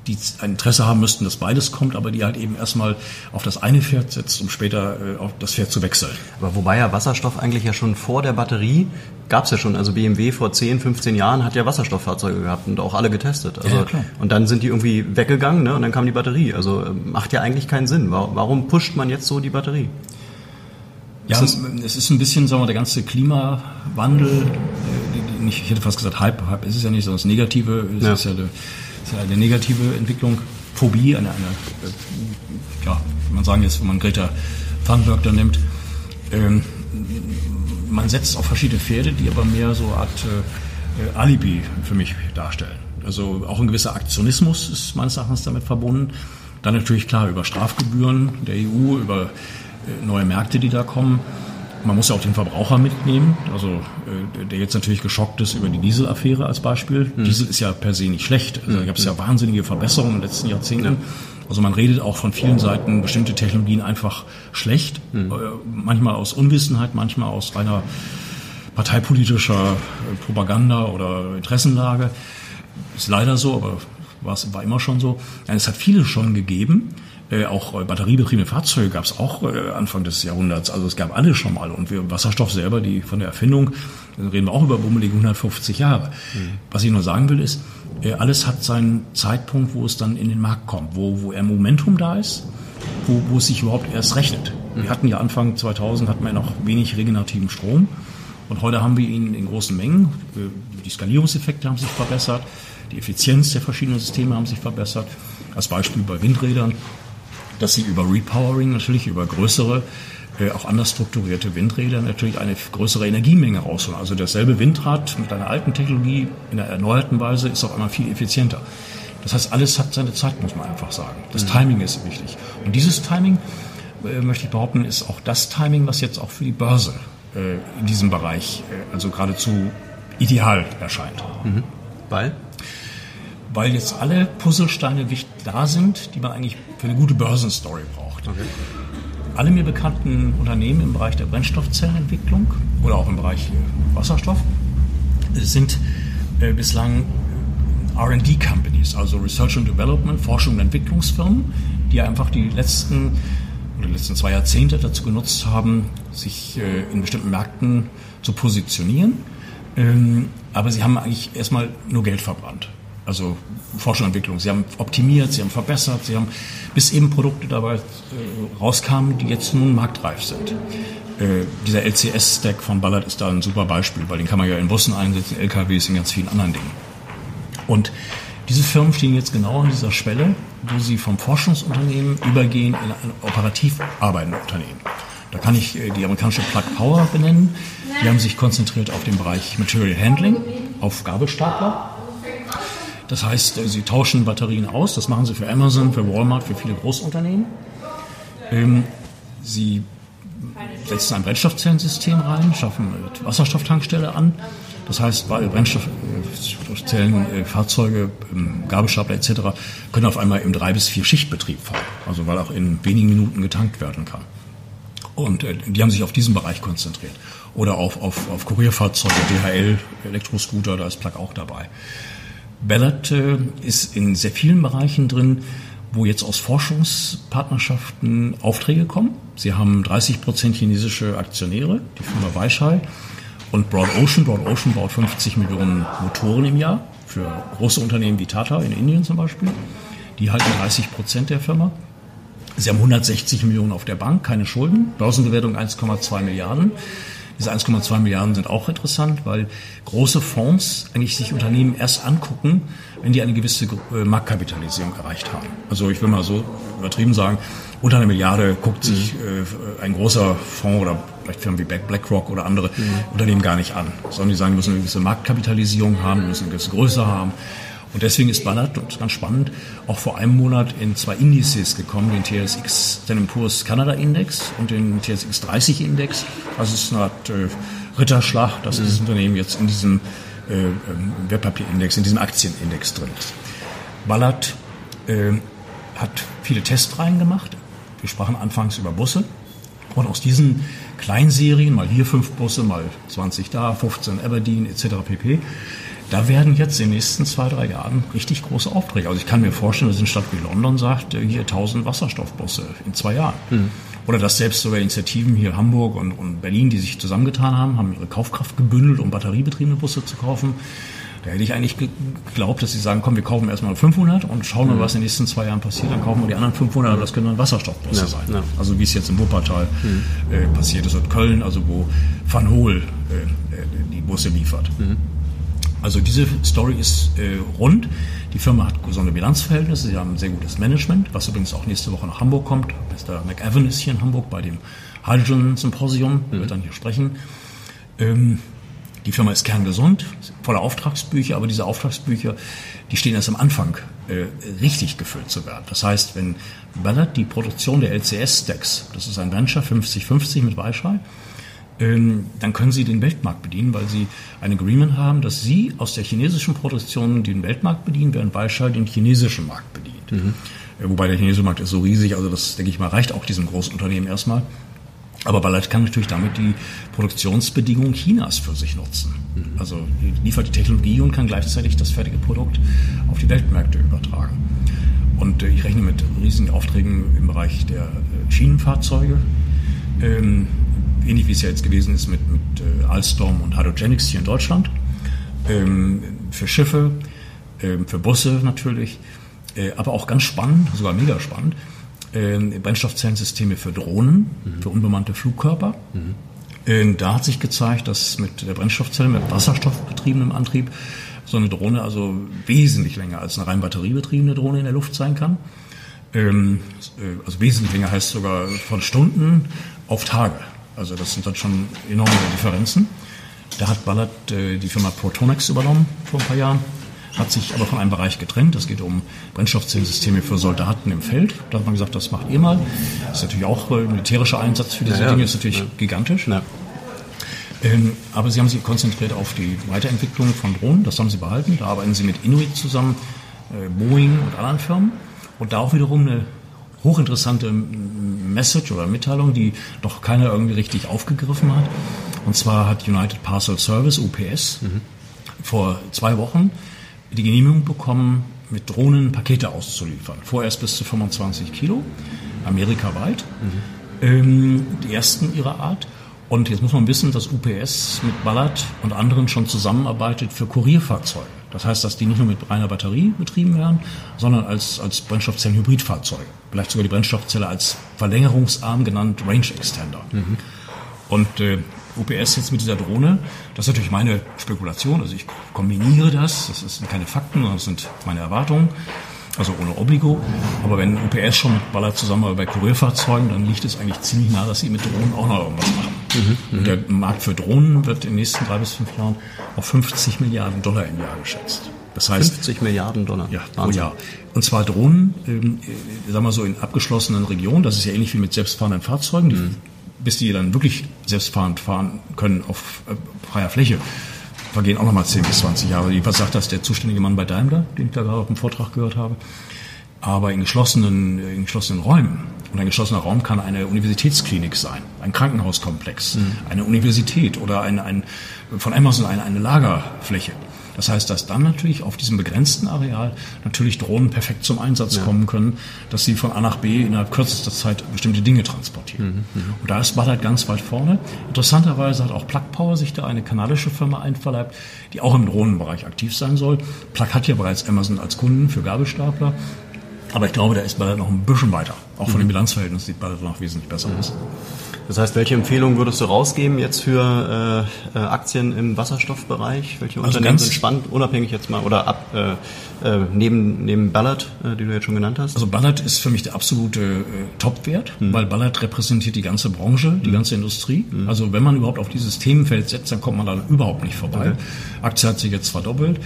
die ein Interesse haben müssten, dass beides kommt, aber die halt eben erstmal auf das eine Pferd setzt, um später äh, auf das Pferd zu wechseln. Aber wobei ja Wasserstoff eigentlich ja schon vor der Batterie gab es ja schon. Also BMW vor 10, 15 Jahren hat ja Wasserstofffahrzeuge gehabt und auch alle getestet. Also, ja, klar. Und dann sind die irgendwie weggegangen ne, und dann kam die Batterie. Also äh, macht ja eigentlich keinen Sinn. Warum pusht man jetzt so die Batterie? Ja, ist es ist ein bisschen, sagen wir, der ganze Klimawandel, ich hätte fast gesagt Hype, Hype ist es ja nicht, sondern das Negative, es ja. ist ja eine, ist eine negative Entwicklung, Phobie, eine, eine äh, ja, man sagen jetzt, wenn man Greta Thunberg da nimmt, ähm, man setzt auf verschiedene Pferde, die aber mehr so eine Art äh, Alibi für mich darstellen. Also auch ein gewisser Aktionismus ist meines Erachtens damit verbunden. Dann natürlich klar über Strafgebühren der EU, über neue Märkte, die da kommen. Man muss ja auch den Verbraucher mitnehmen, also äh, der jetzt natürlich geschockt ist über die Dieselaffäre als Beispiel. Mhm. Diesel ist ja per se nicht schlecht. Also da gab es ja wahnsinnige Verbesserungen in den letzten Jahrzehnten. Also man redet auch von vielen Seiten bestimmte Technologien einfach schlecht, mhm. Manchmal aus Unwissenheit, manchmal aus reiner parteipolitischer Propaganda oder Interessenlage. Ist leider so, aber war immer schon so. Es hat viele schon gegeben. Äh, auch äh, batteriebetriebene Fahrzeuge gab es auch äh, Anfang des Jahrhunderts. Also es gab alle schon mal. Und wir, Wasserstoff selber, die von der Erfindung, dann reden wir auch über bummelige 150 Jahre. Mhm. Was ich nur sagen will, ist, äh, alles hat seinen Zeitpunkt, wo es dann in den Markt kommt, wo, wo ein Momentum da ist, wo, wo es sich überhaupt erst rechnet. Mhm. Wir hatten ja Anfang 2000 hatten wir noch wenig regenerativen Strom. Und heute haben wir ihn in großen Mengen. Äh, die Skalierungseffekte haben sich verbessert. Die Effizienz der verschiedenen Systeme haben sich verbessert. Als Beispiel bei Windrädern dass sie über Repowering natürlich, über größere, äh, auch anders strukturierte Windräder natürlich eine größere Energiemenge rausholen. Also dasselbe Windrad mit einer alten Technologie in einer erneuerten Weise ist auf einmal viel effizienter. Das heißt, alles hat seine Zeit, muss man einfach sagen. Das mhm. Timing ist wichtig. Und dieses Timing, äh, möchte ich behaupten, ist auch das Timing, was jetzt auch für die Börse äh, in diesem Bereich äh, also geradezu ideal erscheint. Mhm. Weil? Weil jetzt alle Puzzlesteine da sind, die man eigentlich für eine gute Börsenstory braucht. Okay. Alle mir bekannten Unternehmen im Bereich der Brennstoffzellenentwicklung oder auch im Bereich Wasserstoff sind äh, bislang RD-Companies, also Research and Development, Forschung und Entwicklungsfirmen, die einfach die letzten oder die letzten zwei Jahrzehnte dazu genutzt haben, sich äh, in bestimmten Märkten zu positionieren. Ähm, aber sie haben eigentlich erstmal nur Geld verbrannt. Also Forschung und Entwicklung. Sie haben optimiert, sie haben verbessert, sie haben bis eben Produkte dabei äh, rauskamen, die jetzt nun marktreif sind. Äh, dieser LCS-Stack von Ballard ist da ein super Beispiel, weil den kann man ja in Bussen einsetzen, LKWs, in ganz vielen anderen Dingen. Und diese Firmen stehen jetzt genau an dieser Schwelle, wo sie vom Forschungsunternehmen übergehen in ein operativ arbeitendes Unternehmen. Da kann ich äh, die amerikanische Plug Power benennen. Die haben sich konzentriert auf den Bereich Material Handling, auf Gabelstapler. Das heißt, äh, sie tauschen Batterien aus. Das machen sie für Amazon, für Walmart, für viele Großunternehmen. Ähm, sie setzen ein Brennstoffzellensystem rein, schaffen eine Wasserstofftankstelle an. Das heißt, Brennstoffzellen, äh, Fahrzeuge, ähm, Gabelstapler etc. können auf einmal im drei bis vier Schichtbetrieb fahren, also weil auch in wenigen Minuten getankt werden kann. Und äh, die haben sich auf diesen Bereich konzentriert. Oder auf, auf, auf Kurierfahrzeuge, DHL, Elektroscooter, da ist Plug auch dabei. Ballard äh, ist in sehr vielen Bereichen drin, wo jetzt aus Forschungspartnerschaften Aufträge kommen. Sie haben 30 Prozent chinesische Aktionäre, die Firma Weishai. Und Broad Ocean, Broad Ocean baut 50 Millionen Motoren im Jahr für große Unternehmen wie Tata in Indien zum Beispiel. Die halten 30 Prozent der Firma. Sie haben 160 Millionen auf der Bank, keine Schulden, Börsenbewertung 1,2 Milliarden. Diese 1,2 Milliarden sind auch interessant, weil große Fonds eigentlich sich Unternehmen erst angucken, wenn die eine gewisse äh, Marktkapitalisierung erreicht haben. Also ich will mal so übertrieben sagen, unter einer Milliarde guckt sich mhm. äh, ein großer Fonds oder vielleicht Firmen wie BlackRock oder andere mhm. Unternehmen gar nicht an, sondern die sagen, wir müssen eine gewisse Marktkapitalisierung haben, wir müssen eine gewisse Größe haben. Und deswegen ist Ballard, und das ist ganz spannend, auch vor einem Monat in zwei Indizes gekommen, den TSX Standard Poor's Canada Index und den TSX 30 Index. Es ist eine Art äh, Ritterschlag, dass mhm. dieses Unternehmen jetzt in diesem äh, ähm, Wertpapierindex, in diesem Aktienindex drin ist. Ballard äh, hat viele Testreihen gemacht. Wir sprachen anfangs über Busse. Und aus diesen Kleinserien, mal hier fünf Busse, mal 20 da, 15 Aberdeen etc. pp., da werden jetzt in den nächsten zwei, drei Jahren richtig große Aufträge. Also ich kann mir vorstellen, dass eine Stadt wie London sagt, äh, hier 1000 Wasserstoffbusse in zwei Jahren. Mhm. Oder dass selbst sogar Initiativen hier Hamburg und, und Berlin, die sich zusammengetan haben, haben ihre Kaufkraft gebündelt, um batteriebetriebene Busse zu kaufen. Da hätte ich eigentlich geglaubt, dass sie sagen, komm, wir kaufen erstmal 500 und schauen mal, mhm. was in den nächsten zwei Jahren passiert. Dann kaufen wir die anderen 500 und das können dann Wasserstoffbusse ja, sein. Ja. Also wie es jetzt im Wuppertal mhm. äh, passiert ist und Köln, also wo Van Hool äh, äh die Busse liefert. Mhm. Also diese Story ist äh, rund. Die Firma hat gesunde Bilanzverhältnisse, sie haben sehr gutes Management, was übrigens auch nächste Woche nach Hamburg kommt. Mr. McEwan ist hier in Hamburg bei dem Hydrogen Symposium, mhm. wird dann hier sprechen. Ähm, die Firma ist kerngesund, voller Auftragsbücher, aber diese Auftragsbücher, die stehen erst am Anfang, äh, richtig gefüllt zu werden. Das heißt, wenn Ballard die Produktion der LCS-Stacks, das ist ein Venture 50-50 mit ähm, dann können Sie den Weltmarkt bedienen, weil Sie ein Agreement haben, dass Sie aus der chinesischen Produktion den Weltmarkt bedienen, während Baishal den chinesischen Markt bedient. Mhm. Äh, wobei der chinesische Markt ist so riesig, also das, denke ich mal, reicht auch diesem großen Unternehmen erstmal. Aber Ballard kann natürlich damit die Produktionsbedingungen Chinas für sich nutzen. Mhm. Also liefert die Technologie und kann gleichzeitig das fertige Produkt auf die Weltmärkte übertragen. Und äh, ich rechne mit riesigen Aufträgen im Bereich der äh, Schienenfahrzeuge. Ähm, ähnlich wie es ja jetzt gewesen ist mit, mit äh, Alstom und Hydrogenics hier in Deutschland, ähm, für Schiffe, ähm, für Busse natürlich, äh, aber auch ganz spannend, sogar mega spannend, äh, Brennstoffzellensysteme für Drohnen, mhm. für unbemannte Flugkörper. Mhm. Ähm, da hat sich gezeigt, dass mit der Brennstoffzelle, mit wasserstoffbetriebenem Antrieb, so eine Drohne also wesentlich länger als eine rein batteriebetriebene Drohne in der Luft sein kann. Ähm, äh, also wesentlich länger heißt sogar von Stunden auf Tage. Also das sind dann schon enorme Differenzen. Da hat Ballard äh, die Firma Protonex übernommen vor ein paar Jahren, hat sich aber von einem Bereich getrennt. Es geht um Brennstoffzellensysteme für Soldaten im Feld. Da hat man gesagt, das macht ihr mal. Das ist natürlich auch äh, militärischer Einsatz für diese ja, Dinge, ist natürlich ja. gigantisch. Ähm, aber sie haben sich konzentriert auf die Weiterentwicklung von Drohnen, das haben sie behalten. Da arbeiten sie mit Inuit zusammen, äh, Boeing und anderen Firmen. Und da auch wiederum eine hochinteressante Message oder Mitteilung, die doch keiner irgendwie richtig aufgegriffen hat. Und zwar hat United Parcel Service, UPS, mhm. vor zwei Wochen die Genehmigung bekommen, mit Drohnen Pakete auszuliefern. Vorerst bis zu 25 Kilo, amerikaweit. Mhm. Ähm, die ersten ihrer Art. Und jetzt muss man wissen, dass UPS mit Ballard und anderen schon zusammenarbeitet für Kurierfahrzeuge. Das heißt, dass die nicht nur mit reiner Batterie betrieben werden, sondern als, als Brennstoffzellen-Hybridfahrzeuge. Vielleicht sogar die Brennstoffzelle als Verlängerungsarm genannt Range Extender. Mhm. Und äh, UPS jetzt mit dieser Drohne, das ist natürlich meine Spekulation, also ich kombiniere das, das sind keine Fakten, sondern das sind meine Erwartungen, also ohne Obligo. Aber wenn UPS schon mit Baller zusammen bei Kurierfahrzeugen, dann liegt es eigentlich ziemlich nah, dass sie mit Drohnen auch noch irgendwas machen. Mhm, Und der Markt für Drohnen wird in den nächsten drei bis fünf Jahren auf 50 Milliarden Dollar im Jahr geschätzt. Das heißt 50 Milliarden Dollar. Ja, pro Jahr. Und zwar Drohnen, ähm, äh, sagen wir so in abgeschlossenen Regionen. Das ist ja ähnlich wie mit selbstfahrenden Fahrzeugen. Die mhm bis die dann wirklich selbstfahrend fahren können auf äh, freier Fläche, vergehen auch nochmal 10 bis 20 Jahre. Jedenfalls sagt das der zuständige Mann bei Daimler, den ich da gerade auf dem Vortrag gehört habe. Aber in geschlossenen, in geschlossenen Räumen, und ein geschlossener Raum kann eine Universitätsklinik sein, ein Krankenhauskomplex, mhm. eine Universität oder ein, ein, von Amazon eine, eine Lagerfläche. Das heißt, dass dann natürlich auf diesem begrenzten Areal natürlich Drohnen perfekt zum Einsatz ja. kommen können, dass sie von A nach B innerhalb kürzester Zeit bestimmte Dinge transportieren. Mhm, mhm. Und da ist Ballard ganz weit vorne. Interessanterweise hat auch Plug Power sich da eine kanadische Firma einverleibt, die auch im Drohnenbereich aktiv sein soll. Plug hat ja bereits Amazon als Kunden für Gabelstapler. Aber ich glaube, da ist Ballard noch ein bisschen weiter. Auch von mhm. den Bilanzverhältnissen sieht Ballard noch wesentlich besser aus. Mhm. Das heißt, welche Empfehlungen würdest du rausgeben jetzt für äh, äh Aktien im Wasserstoffbereich? Welche also Unternehmen sind spannend, unabhängig jetzt mal oder ab äh, äh, neben neben Ballard, äh, die du jetzt schon genannt hast? Also Ballard ist für mich der absolute äh, Topwert, mhm. weil Ballard repräsentiert die ganze Branche, die mhm. ganze Industrie. Mhm. Also wenn man überhaupt auf dieses Themenfeld setzt, dann kommt man da überhaupt nicht vorbei. Okay. Aktie hat sich jetzt verdoppelt.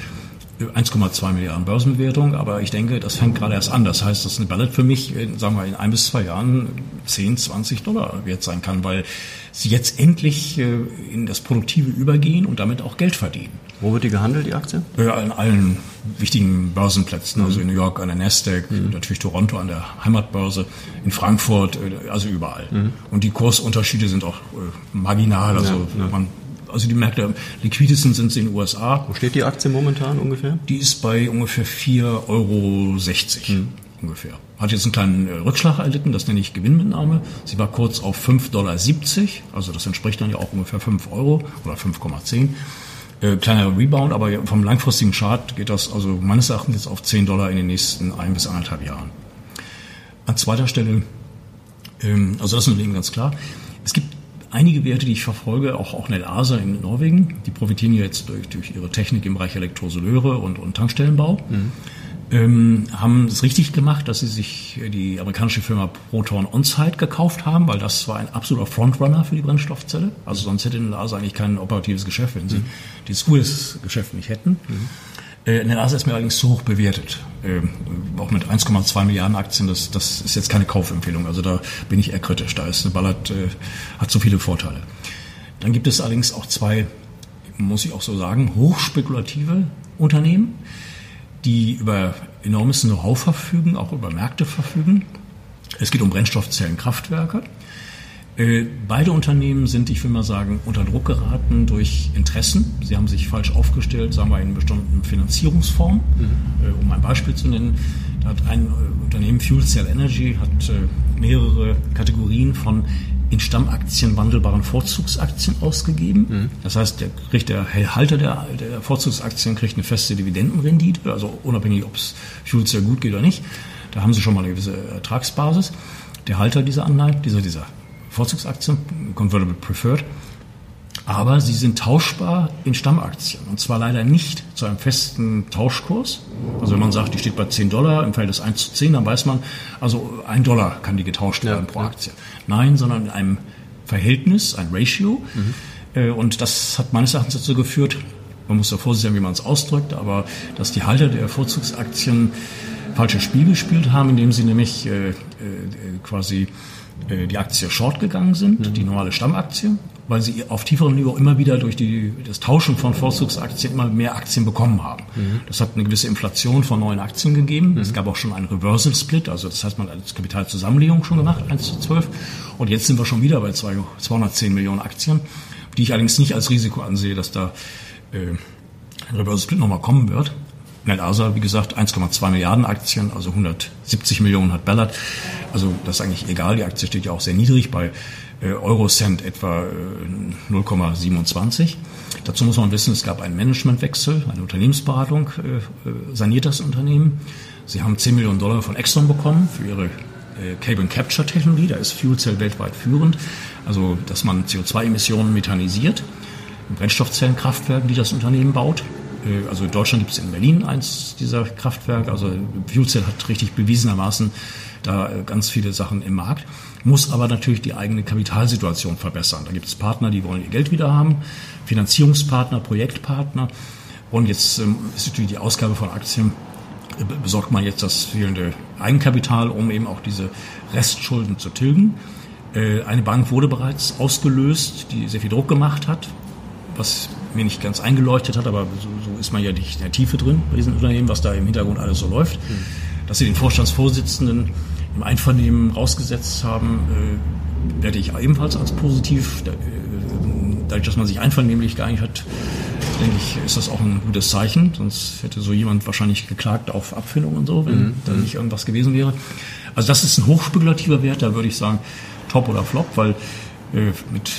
1,2 Milliarden Börsenbewertung, aber ich denke, das fängt gerade erst an. Das heißt, dass eine Ballot für mich, sagen wir, in ein bis zwei Jahren 10, 20 Dollar wert sein kann, weil sie jetzt endlich äh, in das Produktive übergehen und damit auch Geld verdienen. Wo wird die gehandelt, die Aktie? Ja, an allen wichtigen Börsenplätzen, also in New York an der Nasdaq, mhm. natürlich Toronto an der Heimatbörse, in Frankfurt, äh, also überall. Mhm. Und die Kursunterschiede sind auch äh, marginal, also ja, ja. man also die Märkte liquidesten sind sie in den USA. Wo steht die Aktie momentan ungefähr? Die ist bei ungefähr 4,60 Euro hm. ungefähr. Hat jetzt einen kleinen äh, Rückschlag erlitten, das nenne ich Gewinnmitnahme. Sie war kurz auf 5,70 Dollar, also das entspricht dann ja auch ungefähr 5 Euro oder 5,10. Äh, kleiner Rebound, aber vom langfristigen Chart geht das also meines Erachtens jetzt auf 10 Dollar in den nächsten ein bis anderthalb Jahren. An zweiter Stelle, ähm, also das ist eben ganz klar, es gibt einige Werte, die ich verfolge, auch, auch Nelasa in Norwegen, die profitieren jetzt durch, durch ihre Technik im Bereich Elektrosoleure und, und Tankstellenbau. Mhm. Ähm, haben es richtig gemacht, dass sie sich die amerikanische Firma Proton OnSite gekauft haben, weil das war ein absoluter Frontrunner für die Brennstoffzelle. Also sonst hätte Nelasa eigentlich kein operatives Geschäft, wenn sie mhm. dieses US-Geschäft nicht hätten. Mhm. Äh, NASA ist mir allerdings zu hoch bewertet. Äh, auch mit 1,2 Milliarden Aktien, das, das ist jetzt keine Kaufempfehlung. Also da bin ich eher kritisch. Da ist eine Ballard, äh, hat so viele Vorteile. Dann gibt es allerdings auch zwei, muss ich auch so sagen, hochspekulative Unternehmen, die über enormes Know-how verfügen, auch über Märkte verfügen. Es geht um Brennstoffzellenkraftwerke. Äh, beide Unternehmen sind, ich will mal sagen, unter Druck geraten durch Interessen. Sie haben sich falsch aufgestellt, sagen wir in bestimmten Finanzierungsform. Mhm. Äh, um ein Beispiel zu nennen, da hat ein äh, Unternehmen, Fuel Cell Energy, hat mehrere Kategorien von in Stammaktien wandelbaren Vorzugsaktien ausgegeben. Mhm. Das heißt, der, kriegt der Halter der, der Vorzugsaktien kriegt eine feste Dividendenrendite, also unabhängig, ob es Fuel Cell gut geht oder nicht. Da haben sie schon mal eine gewisse Ertragsbasis. Der Halter dieser Anleihen, dieser, dieser Vorzugsaktien, Convertible Preferred, aber sie sind tauschbar in Stammaktien. Und zwar leider nicht zu einem festen Tauschkurs. Also wenn man sagt, die steht bei 10 Dollar im Verhältnis 1 zu 10, dann weiß man, also ein Dollar kann die getauscht werden ja, pro Aktie. Nein, sondern in einem Verhältnis, ein Ratio. Mhm. Und das hat meines Erachtens dazu geführt, man muss da vorsichtig sein, wie man es ausdrückt, aber dass die Halter der Vorzugsaktien falsches Spiel gespielt haben, indem sie nämlich äh, äh, quasi äh, die Aktie short gegangen sind, mhm. die normale Stammaktie, weil sie auf tieferem Niveau immer wieder durch die, das Tauschen von Vorzugsaktien immer mehr Aktien bekommen haben. Mhm. Das hat eine gewisse Inflation von neuen Aktien gegeben. Mhm. Es gab auch schon einen Reversal Split, also das heißt, man hat als Kapitalzusammenlegung schon gemacht, 1 zu 12. Und jetzt sind wir schon wieder bei 210 Millionen Aktien, die ich allerdings nicht als Risiko ansehe, dass da äh, ein Reversal Split nochmal kommen wird. Net Asa, wie gesagt, 1,2 Milliarden Aktien, also 170 Millionen hat Ballard. Also das ist eigentlich egal, die Aktie steht ja auch sehr niedrig bei äh, Eurocent etwa äh, 0,27. Dazu muss man wissen, es gab einen Managementwechsel, eine Unternehmensberatung äh, äh saniert das Unternehmen. Sie haben 10 Millionen Dollar von Exxon bekommen für ihre äh, Carbon Capture Technologie. Da ist Fuel Cell weltweit führend. Also, dass man CO2-Emissionen methanisiert. Brennstoffzellenkraftwerken, die das Unternehmen baut. Äh, also in Deutschland gibt es in Berlin eins dieser Kraftwerke. Also Fuelcell hat richtig bewiesenermaßen da äh, ganz viele Sachen im Markt, muss aber natürlich die eigene Kapitalsituation verbessern. Da gibt es Partner, die wollen ihr Geld wieder haben, Finanzierungspartner, Projektpartner. Und jetzt ähm, ist natürlich die Ausgabe von Aktien, äh, besorgt man jetzt das fehlende Eigenkapital, um eben auch diese Restschulden zu tilgen. Eine Bank wurde bereits ausgelöst, die sehr viel Druck gemacht hat, was mir nicht ganz eingeleuchtet hat, aber so, so, ist man ja nicht in der Tiefe drin bei diesen Unternehmen, was da im Hintergrund alles so läuft. Mhm. Dass sie den Vorstandsvorsitzenden im Einvernehmen rausgesetzt haben, äh, werde ich ebenfalls als positiv. Da, äh, dadurch, dass man sich einvernehmlich geeinigt hat, denke ich, ist das auch ein gutes Zeichen. Sonst hätte so jemand wahrscheinlich geklagt auf Abfindung und so, wenn mhm. da nicht irgendwas gewesen wäre. Also das ist ein hochspekulativer Wert, da würde ich sagen, top oder flop, weil äh, mit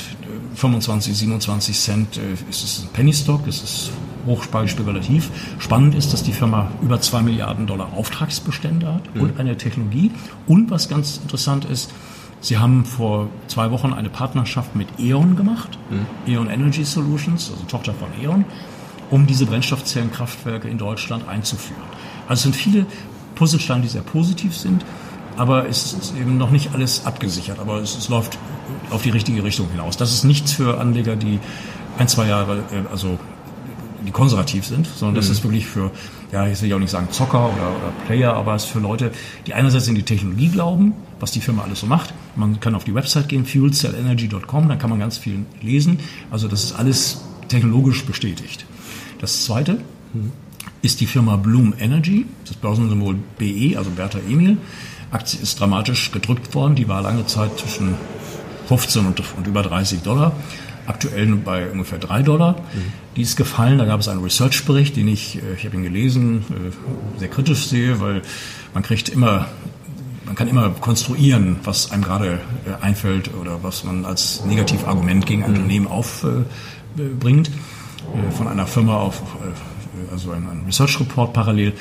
25, 27 Cent äh, ist es ein Penny Stock, es ist hochspekulativ. Spannend ist, dass die Firma über 2 Milliarden Dollar Auftragsbestände hat mhm. und eine Technologie. Und was ganz interessant ist, Sie haben vor zwei Wochen eine Partnerschaft mit E.ON gemacht, mhm. E.ON Energy Solutions, also Tochter von E.ON, um diese Brennstoffzellenkraftwerke in Deutschland einzuführen. Also es sind viele Puzzlesteine, die sehr positiv sind aber es ist eben noch nicht alles abgesichert. Aber es, es, läuft auf die richtige Richtung hinaus. Das ist nichts für Anleger, die ein, zwei Jahre, äh, also die konservativ sind, sondern das mhm. ist wirklich für, ja, jetzt will ich auch nicht sagen Zocker oder, oder Player, aber es ist für Leute, die einerseits in die Technologie glauben, was die Firma alles so macht. Man kann auf die Website gehen, fuelcellenergy.com, da kann man ganz viel lesen. Also das ist alles technologisch bestätigt. Das zweite mhm. ist die Firma Bloom Energy, das Börsensymbol BE, also Bertha Emil. Aktie ist dramatisch gedrückt worden. Die war lange Zeit zwischen 15 und, und über 30 Dollar. Aktuell bei ungefähr 3 Dollar. Mhm. Die ist gefallen. Da gab es einen Research-Bericht, den ich, äh, ich habe ihn gelesen, äh, sehr kritisch sehe, weil man kriegt immer man kann immer konstruieren, was einem gerade äh, einfällt oder was man als Negativargument gegen ein mhm. Unternehmen aufbringt. Von einer Firma auf, also ein Research Report parallel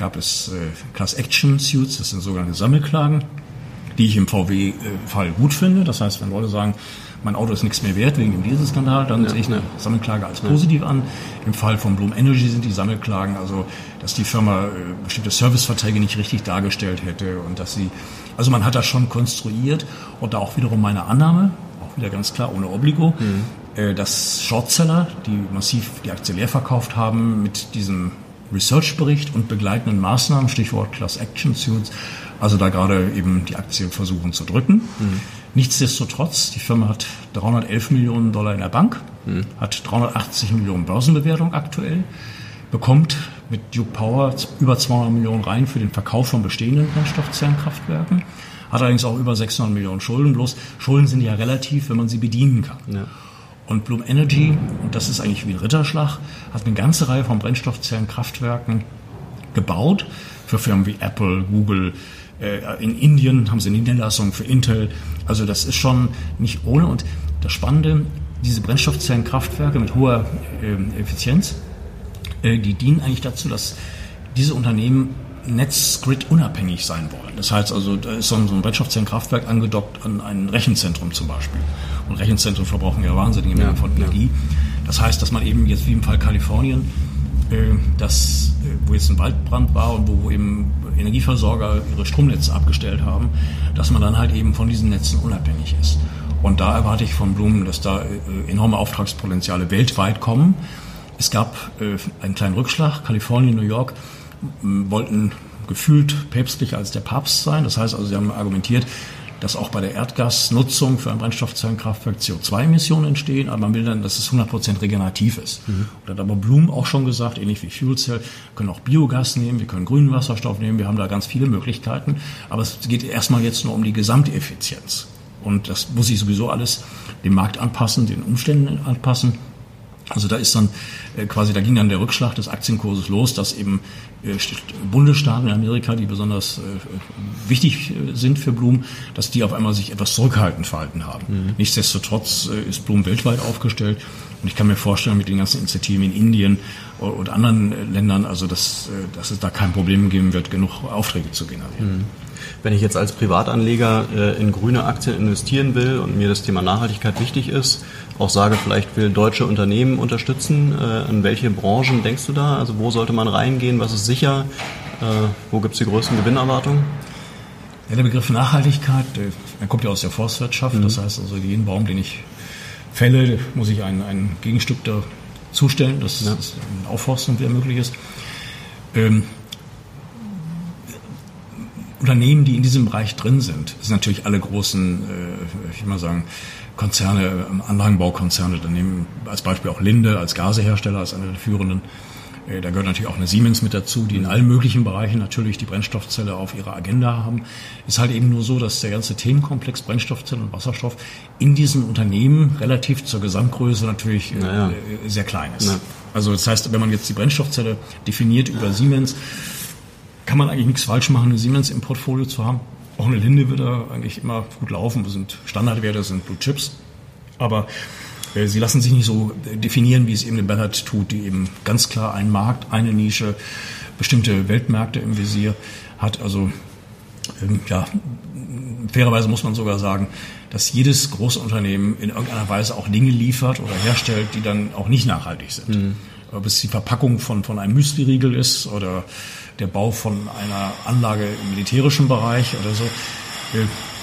gab es äh, Class Action Suits, das sind sogenannte Sammelklagen, die ich im VW-Fall gut finde. Das heißt, wenn Leute sagen, mein Auto ist nichts mehr wert wegen dem Dieselskandal, dann ja, sehe ich eine Sammelklage als positiv an. Im Fall von Bloom Energy sind die Sammelklagen also, dass die Firma äh, bestimmte Serviceverträge nicht richtig dargestellt hätte und dass sie, also man hat das schon konstruiert und da auch wiederum meine Annahme, auch wieder ganz klar ohne Obligo, mhm. äh, dass Shortseller, die massiv die Aktie leer verkauft haben, mit diesem Research-Bericht und begleitenden Maßnahmen, Stichwort Class Action Suits, also da gerade eben die Aktien versuchen zu drücken. Mhm. Nichtsdestotrotz, die Firma hat 311 Millionen Dollar in der Bank, mhm. hat 380 Millionen Börsenbewertung aktuell, bekommt mit Duke Power über 200 Millionen rein für den Verkauf von bestehenden Brennstoffzellenkraftwerken, hat allerdings auch über 600 Millionen Schulden. Bloß Schulden sind ja relativ, wenn man sie bedienen kann. Ja. Und Bloom Energy, und das ist eigentlich wie ein Ritterschlag, hat eine ganze Reihe von Brennstoffzellenkraftwerken gebaut für Firmen wie Apple, Google. Äh, in Indien haben sie eine Niederlassung für Intel. Also das ist schon nicht ohne. Und das Spannende, diese Brennstoffzellenkraftwerke mit hoher äh, Effizienz, äh, die dienen eigentlich dazu, dass diese Unternehmen Netzgrid unabhängig sein wollen. Das heißt also, da ist so ein Brennstoffzellenkraftwerk angedockt an ein Rechenzentrum zum Beispiel. Und Rechenzentren verbrauchen ja wahnsinnige Mengen ja, von Energie. Ja. Das heißt, dass man eben jetzt wie im Fall Kalifornien, äh, das, äh, wo jetzt ein Waldbrand war und wo, wo eben Energieversorger ihre Stromnetze abgestellt haben, dass man dann halt eben von diesen Netzen unabhängig ist. Und da erwarte ich von Blumen, dass da äh, enorme Auftragspotenziale weltweit kommen. Es gab äh, einen kleinen Rückschlag. Kalifornien, New York wollten gefühlt päpstlicher als der Papst sein. Das heißt also, sie haben argumentiert, dass auch bei der Erdgasnutzung für ein Brennstoffzellenkraftwerk CO2-Emissionen entstehen, aber man will dann, dass es 100% regenerativ ist. Mhm. Da hat aber Blum auch schon gesagt, ähnlich wie Fuel Cell, wir können auch Biogas nehmen, wir können grünen Wasserstoff nehmen, wir haben da ganz viele Möglichkeiten, aber es geht erstmal jetzt nur um die Gesamteffizienz. Und das muss sich sowieso alles dem Markt anpassen, den Umständen anpassen. Also da ist dann äh, quasi, da ging dann der Rückschlag des Aktienkurses los, dass eben äh, Bundesstaaten in Amerika, die besonders äh, wichtig sind für Blum, dass die auf einmal sich etwas zurückhaltend verhalten haben. Mhm. Nichtsdestotrotz ist Blum weltweit aufgestellt und ich kann mir vorstellen, mit den ganzen Initiativen in Indien oder anderen Ländern, also dass, dass es da kein Problem geben wird, genug Aufträge zu generieren. Mhm. Wenn ich jetzt als Privatanleger äh, in grüne Aktien investieren will und mir das Thema Nachhaltigkeit wichtig ist, auch sage, vielleicht will deutsche Unternehmen unterstützen, äh, in welche Branchen denkst du da? Also wo sollte man reingehen? Was ist sicher? Äh, wo gibt es die größten Gewinnerwartungen? Ja, der Begriff Nachhaltigkeit, der kommt ja aus der Forstwirtschaft. Mhm. Das heißt also, jeden Baum, den ich fälle, muss ich ein, ein Gegenstück dazustellen, dass, ja. dass eine Aufforstung wieder möglich ist. Ähm, Unternehmen, die in diesem Bereich drin sind, sind natürlich alle großen, äh, ich will mal sagen, Konzerne, Anlagenbaukonzerne, dann nehmen als Beispiel auch Linde als Gasehersteller, als einer der führenden. Äh, da gehört natürlich auch eine Siemens mit dazu, die in allen möglichen Bereichen natürlich die Brennstoffzelle auf ihrer Agenda haben. Ist halt eben nur so, dass der ganze Themenkomplex Brennstoffzelle und Wasserstoff in diesen Unternehmen relativ zur Gesamtgröße natürlich naja. Äh, sehr klein ist. Na. Also das heißt, wenn man jetzt die Brennstoffzelle definiert über Siemens, kann man eigentlich nichts falsch machen, eine Siemens im Portfolio zu haben. Auch eine Linde würde da eigentlich immer gut laufen. Das sind Standardwerte, sind Blue Chips. Aber äh, sie lassen sich nicht so definieren, wie es eben eine Ballard tut, die eben ganz klar einen Markt, eine Nische, bestimmte Weltmärkte im Visier hat. Also ähm, ja, fairerweise muss man sogar sagen, dass jedes große Unternehmen in irgendeiner Weise auch Dinge liefert oder herstellt, die dann auch nicht nachhaltig sind. Mhm. Ob es die Verpackung von, von einem Müsli-Riegel ist oder der Bau von einer Anlage im militärischen Bereich oder so.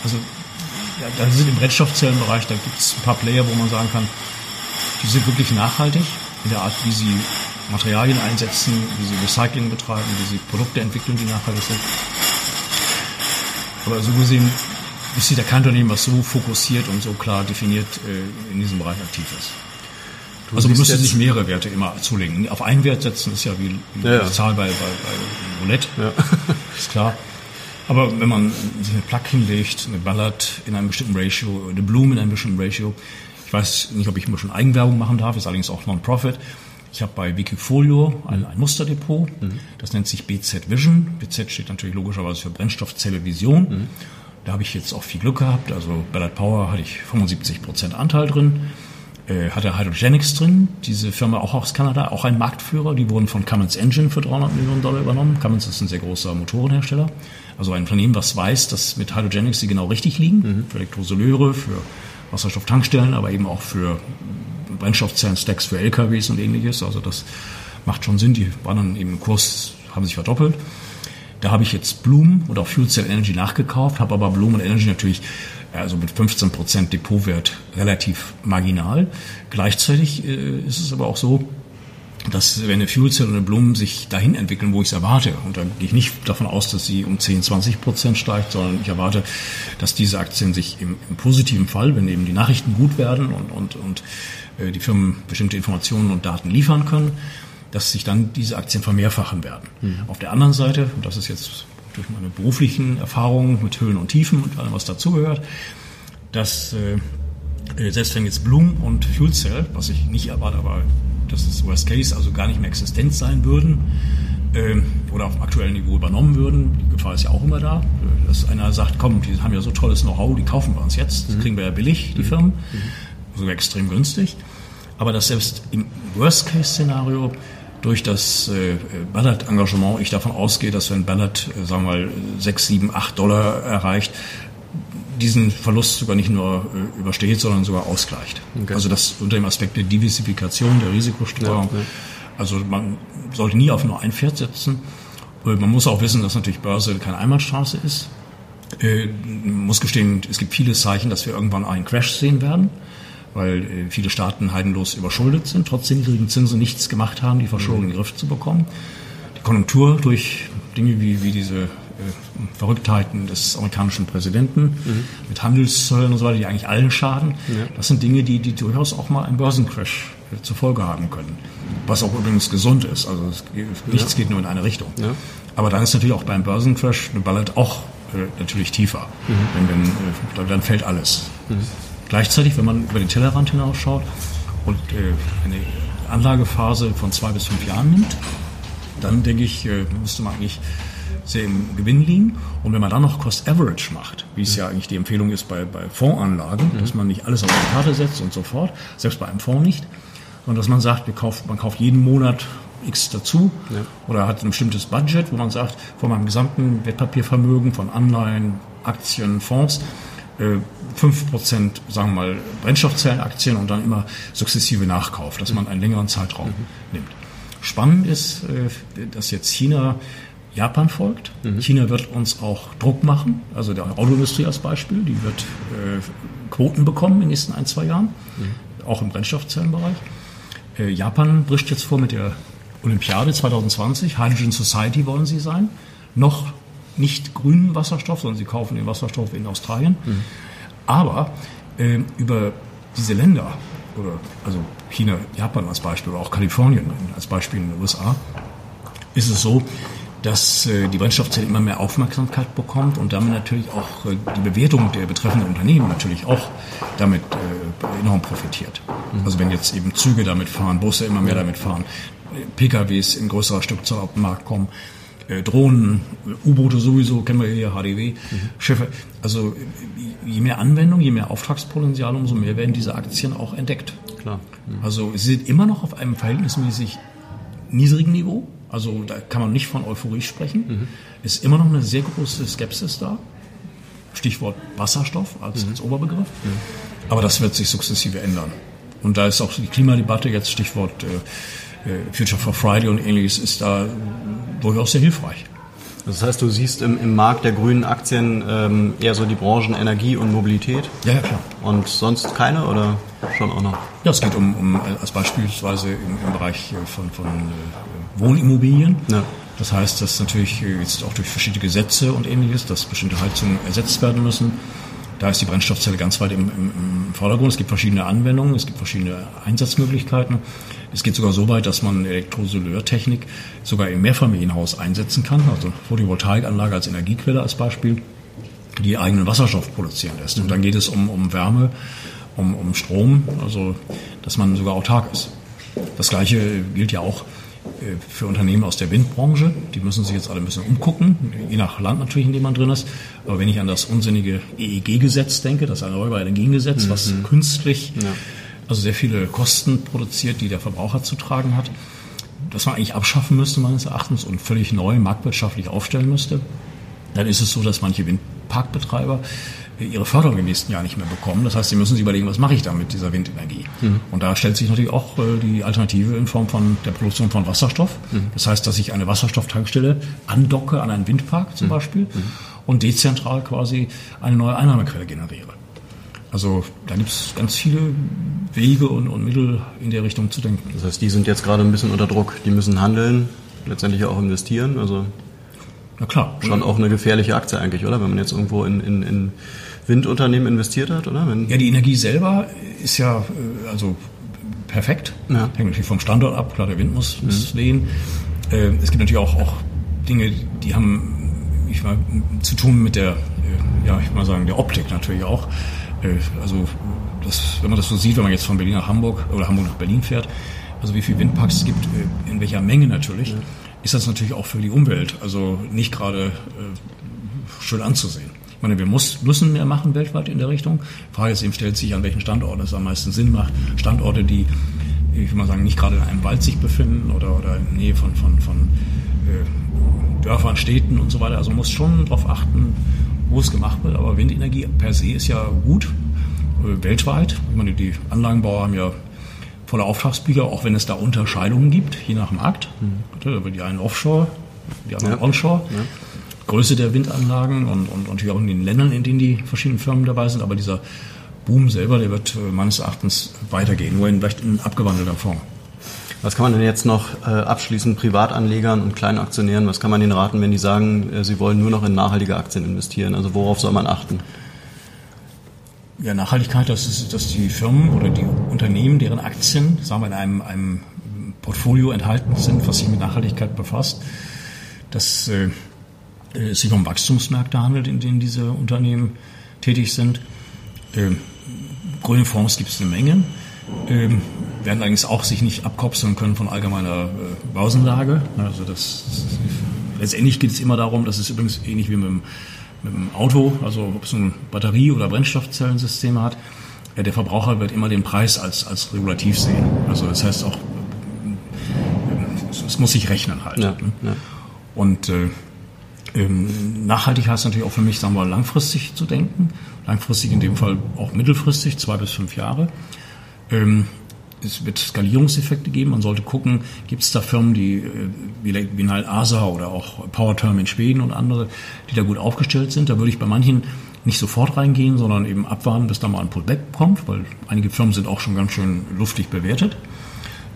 Also ja, da sind im Brennstoffzellenbereich, da gibt es ein paar Player, wo man sagen kann, die sind wirklich nachhaltig in der Art, wie sie Materialien einsetzen, wie sie Recycling betreiben, wie sie Produkte entwickeln, die nachhaltig sind. Aber so gesehen ist da kein Unternehmen, was so fokussiert und so klar definiert äh, in diesem Bereich aktiv ist. Du also man müsste sich mehrere Werte immer zulegen. Auf einen Wert setzen ist ja wie, wie ja, die Zahl bei, bei, bei Roulette, ja. ist klar. Aber wenn man sich eine Plug hinlegt, eine Ballard in einem bestimmten Ratio, eine Blume in einem bestimmten Ratio, ich weiß nicht, ob ich immer schon Eigenwerbung machen darf, ist allerdings auch Non-Profit. Ich habe bei Wikifolio ein, ein Musterdepot, mhm. das nennt sich BZ Vision. BZ steht natürlich logischerweise für Brennstoffzelle Vision. Mhm. Da habe ich jetzt auch viel Glück gehabt. Also Ballard Power hatte ich 75% Anteil drin äh, hatte Hydrogenics drin, diese Firma auch aus Kanada, auch ein Marktführer. Die wurden von Cummins Engine für 300 Millionen Dollar übernommen. Cummins ist ein sehr großer Motorenhersteller. Also ein Unternehmen, was weiß, dass mit Hydrogenics sie genau richtig liegen. Mhm. Für Elektrosoleure, für Wasserstofftankstellen, aber eben auch für Brennstoffzellen-Stacks für LKWs und ähnliches. Also das macht schon Sinn. Die waren dann eben im Kurs, haben sich verdoppelt. Da habe ich jetzt Bloom oder auch Fuel Cell Energy nachgekauft, habe aber Bloom und Energy natürlich also mit 15 Prozent Depotwert relativ marginal. Gleichzeitig äh, ist es aber auch so, dass wenn eine Fuel Cell und eine Blumen sich dahin entwickeln, wo ich es erwarte, und da gehe ich nicht davon aus, dass sie um 10, 20 Prozent steigt, sondern ich erwarte, dass diese Aktien sich im, im positiven Fall, wenn eben die Nachrichten gut werden und, und, und äh, die Firmen bestimmte Informationen und Daten liefern können, dass sich dann diese Aktien vermehrfachen werden. Mhm. Auf der anderen Seite, und das ist jetzt durch meine beruflichen Erfahrungen mit Höhen und Tiefen und allem, was dazugehört, dass äh, äh, selbst wenn jetzt Bloom und Fuel Cell, was ich nicht erwarte, aber das ist Worst Case, also gar nicht mehr existent sein würden äh, oder auf dem aktuellen Niveau übernommen würden, die Gefahr ist ja auch immer da, dass einer sagt, komm, die haben ja so tolles Know-how, die kaufen wir uns jetzt, das mhm. kriegen wir ja billig, die mhm. Firmen, mhm. sogar extrem günstig. Aber dass selbst im Worst-Case-Szenario durch das äh, Ballard-Engagement ich davon ausgehe, dass wenn Ballard, äh, sagen wir mal, 6, 7, 8 Dollar erreicht, diesen Verlust sogar nicht nur äh, übersteht, sondern sogar ausgleicht. Okay. Also das unter dem Aspekt der Diversifikation, der Risikostreuung. Ja, ja. Also man sollte nie auf nur ein Pferd setzen. Man muss auch wissen, dass natürlich Börse keine Einbahnstraße ist. Äh, muss gestehen, es gibt viele Zeichen, dass wir irgendwann einen Crash sehen werden weil äh, viele Staaten heidenlos überschuldet sind, trotz niedrigen Zinsen nichts gemacht haben, die Verschuldung in den Griff zu bekommen. Die Konjunktur durch Dinge wie, wie diese äh, Verrücktheiten des amerikanischen Präsidenten mhm. mit Handelszöllen und so weiter, die eigentlich allen schaden. Ja. Das sind Dinge, die, die durchaus auch mal einen Börsencrash äh, zur Folge haben können. Was auch übrigens gesund ist. Also es, nichts ja. geht nur in eine Richtung. Ja. Aber dann ist natürlich auch beim Börsencrash eine Ballett auch äh, natürlich tiefer. Mhm. Wenn, wenn, äh, dann fällt alles. Mhm. Gleichzeitig, wenn man über den Tellerrand hinausschaut und äh, eine Anlagephase von zwei bis fünf Jahren nimmt, dann denke ich, äh, müsste man eigentlich sehr im Gewinn liegen. Und wenn man dann noch Cost Average macht, wie es ja eigentlich die Empfehlung ist bei, bei Fondsanlagen, dass man nicht alles auf die Karte setzt und so fort, selbst bei einem Fonds nicht, sondern dass man sagt, kauft, man kauft jeden Monat X dazu ja. oder hat ein bestimmtes Budget, wo man sagt, von meinem gesamten Wertpapiervermögen von Anleihen, Aktien, Fonds, äh, 5% sagen wir mal Brennstoffzellenaktien und dann immer sukzessive Nachkauf, dass man einen längeren Zeitraum mhm. nimmt. Spannend ist, äh, dass jetzt China Japan folgt. Mhm. China wird uns auch Druck machen, also der Autoindustrie als Beispiel, die wird äh, Quoten bekommen in den nächsten ein, zwei Jahren, mhm. auch im Brennstoffzellenbereich. Äh, Japan bricht jetzt vor mit der Olympiade 2020, Hydrogen Society wollen sie sein, noch nicht grünen Wasserstoff, sondern sie kaufen den Wasserstoff in Australien. Mhm. Aber äh, über diese Länder, oder also China, Japan als Beispiel, oder auch Kalifornien als Beispiel in den USA, ist es so, dass äh, die Brennstoffzelle immer mehr Aufmerksamkeit bekommt und damit natürlich auch äh, die Bewertung der betreffenden Unternehmen natürlich auch damit äh, enorm profitiert. Mhm. Also wenn jetzt eben Züge damit fahren, Busse immer mehr damit fahren, PKWs in größerer Stückzahl auf den Markt kommen, Drohnen, U-Boote sowieso, kennen wir hier, HDW, mhm. Schiffe. Also je mehr Anwendung, je mehr Auftragspotenzial, umso mehr werden diese Aktien auch entdeckt. Klar. Mhm. Also sie sind immer noch auf einem verhältnismäßig niedrigen Niveau, also da kann man nicht von Euphorie sprechen. Mhm. Ist immer noch eine sehr große Skepsis da. Stichwort Wasserstoff als, mhm. als Oberbegriff. Mhm. Aber das wird sich sukzessive ändern. Und da ist auch die Klimadebatte jetzt Stichwort äh, äh Future for Friday und ähnliches ist da durchaus sehr hilfreich. Das heißt, du siehst im, im Markt der grünen Aktien ähm, eher so die Branchen Energie und Mobilität? Ja, ja, klar. Und sonst keine oder schon auch noch? Ja, es geht um, um äh, als beispielsweise im, im Bereich äh, von, von äh, Wohnimmobilien. Ja. Das heißt, dass natürlich jetzt auch durch verschiedene Gesetze und ähnliches, dass bestimmte Heizungen ersetzt werden müssen. Da ist die Brennstoffzelle ganz weit im, im, im Vordergrund. Es gibt verschiedene Anwendungen, es gibt verschiedene Einsatzmöglichkeiten. Es geht sogar so weit, dass man Elektrosoleurtechnik sogar im Mehrfamilienhaus einsetzen kann, also Photovoltaikanlage als Energiequelle als Beispiel, die eigenen Wasserstoff produzieren lässt. Und dann geht es um, um Wärme, um, um Strom, also dass man sogar autark ist. Das Gleiche gilt ja auch für Unternehmen aus der Windbranche. Die müssen sich jetzt alle ein bisschen umgucken, je nach Land natürlich, in dem man drin ist. Aber wenn ich an das unsinnige EEG-Gesetz denke, das Erneuerbare Energiengesetz, mhm. was künstlich ja. also sehr viele Kosten produziert, die der Verbraucher zu tragen hat, das man eigentlich abschaffen müsste meines Erachtens und völlig neu marktwirtschaftlich aufstellen müsste, dann ist es so, dass manche Windparkbetreiber ihre Förderung im nächsten Jahr nicht mehr bekommen. Das heißt, sie müssen sich überlegen, was mache ich da mit dieser Windenergie? Mhm. Und da stellt sich natürlich auch äh, die Alternative in Form von der Produktion von Wasserstoff. Mhm. Das heißt, dass ich eine Wasserstofftankstelle andocke an einen Windpark zum mhm. Beispiel mhm. und dezentral quasi eine neue Einnahmequelle generiere. Also da gibt es ganz viele Wege und, und Mittel in der Richtung zu denken. Das heißt, die sind jetzt gerade ein bisschen unter Druck. Die müssen handeln, letztendlich auch investieren. Also na klar. Schon auch eine gefährliche Aktie eigentlich, oder? Wenn man jetzt irgendwo in, in, in Windunternehmen investiert hat, oder? Wenn ja, die Energie selber ist ja äh, also perfekt. Ja. Hängt natürlich vom Standort ab. Klar, der Wind muss, muss mhm. wehen. Äh, es gibt natürlich auch, auch Dinge, die haben ich mal, zu tun mit der, äh, ja, ich mal sagen, der Optik natürlich auch. Also das, wenn man das so sieht, wenn man jetzt von Berlin nach Hamburg oder Hamburg nach Berlin fährt, also wie viele Windparks es gibt, in welcher Menge natürlich, ja. ist das natürlich auch für die Umwelt, also nicht gerade schön anzusehen. Ich meine, wir muss, müssen mehr machen weltweit in der Richtung. Die Frage ist eben, stellt sich, an welchen Standorten es am meisten Sinn macht. Standorte, die, ich will mal sagen, nicht gerade in einem Wald sich befinden oder, oder in der Nähe von, von, von äh, Dörfern, Städten und so weiter. Also man muss schon darauf achten, wo es gemacht wird. Aber Windenergie per se ist ja gut, äh, weltweit. Ich meine, die Anlagenbauer haben ja volle Auftragsbücher, auch wenn es da Unterscheidungen gibt, je nach Markt. Mhm. Die einen Offshore, die anderen ja. Onshore. Ja. Größe der Windanlagen und, und, und auch in den Ländern, in denen die verschiedenen Firmen dabei sind. Aber dieser Boom selber, der wird äh, meines Erachtens weitergehen, nur in vielleicht in abgewandelter Form. Was kann man denn jetzt noch äh, abschließen Privatanlegern und kleinen Aktionären? Was kann man ihnen raten, wenn die sagen, äh, sie wollen nur noch in nachhaltige Aktien investieren? Also worauf soll man achten? Ja, Nachhaltigkeit, das ist, dass die Firmen oder die Unternehmen, deren Aktien, sagen wir, in einem, einem Portfolio enthalten sind, was sich mit Nachhaltigkeit befasst, dass äh, äh, es sich um Wachstumsmärkte handelt, in denen diese Unternehmen tätig sind. Ähm, grüne Fonds gibt es eine Menge. Ähm, werden allerdings auch sich nicht abkopseln können von allgemeiner äh, Börsenlage. Also das, letztendlich geht es immer darum, dass es übrigens ähnlich wie mit dem, mit dem Auto, also ob es ein Batterie- oder Brennstoffzellensystem hat, ja, der Verbraucher wird immer den Preis als, als regulativ sehen. Also das heißt auch, es muss sich rechnen halt. Ja, ne? ja. Und äh, nachhaltig heißt natürlich auch für mich, sagen wir, langfristig zu denken. Langfristig in dem Fall auch mittelfristig, zwei bis fünf Jahre. Ähm, es wird Skalierungseffekte geben. Man sollte gucken, gibt es da Firmen, die äh, wie, Nile Asa oder auch PowerTerm in Schweden und andere, die da gut aufgestellt sind. Da würde ich bei manchen nicht sofort reingehen, sondern eben abwarten, bis da mal ein Pullback kommt, weil einige Firmen sind auch schon ganz schön luftig bewertet.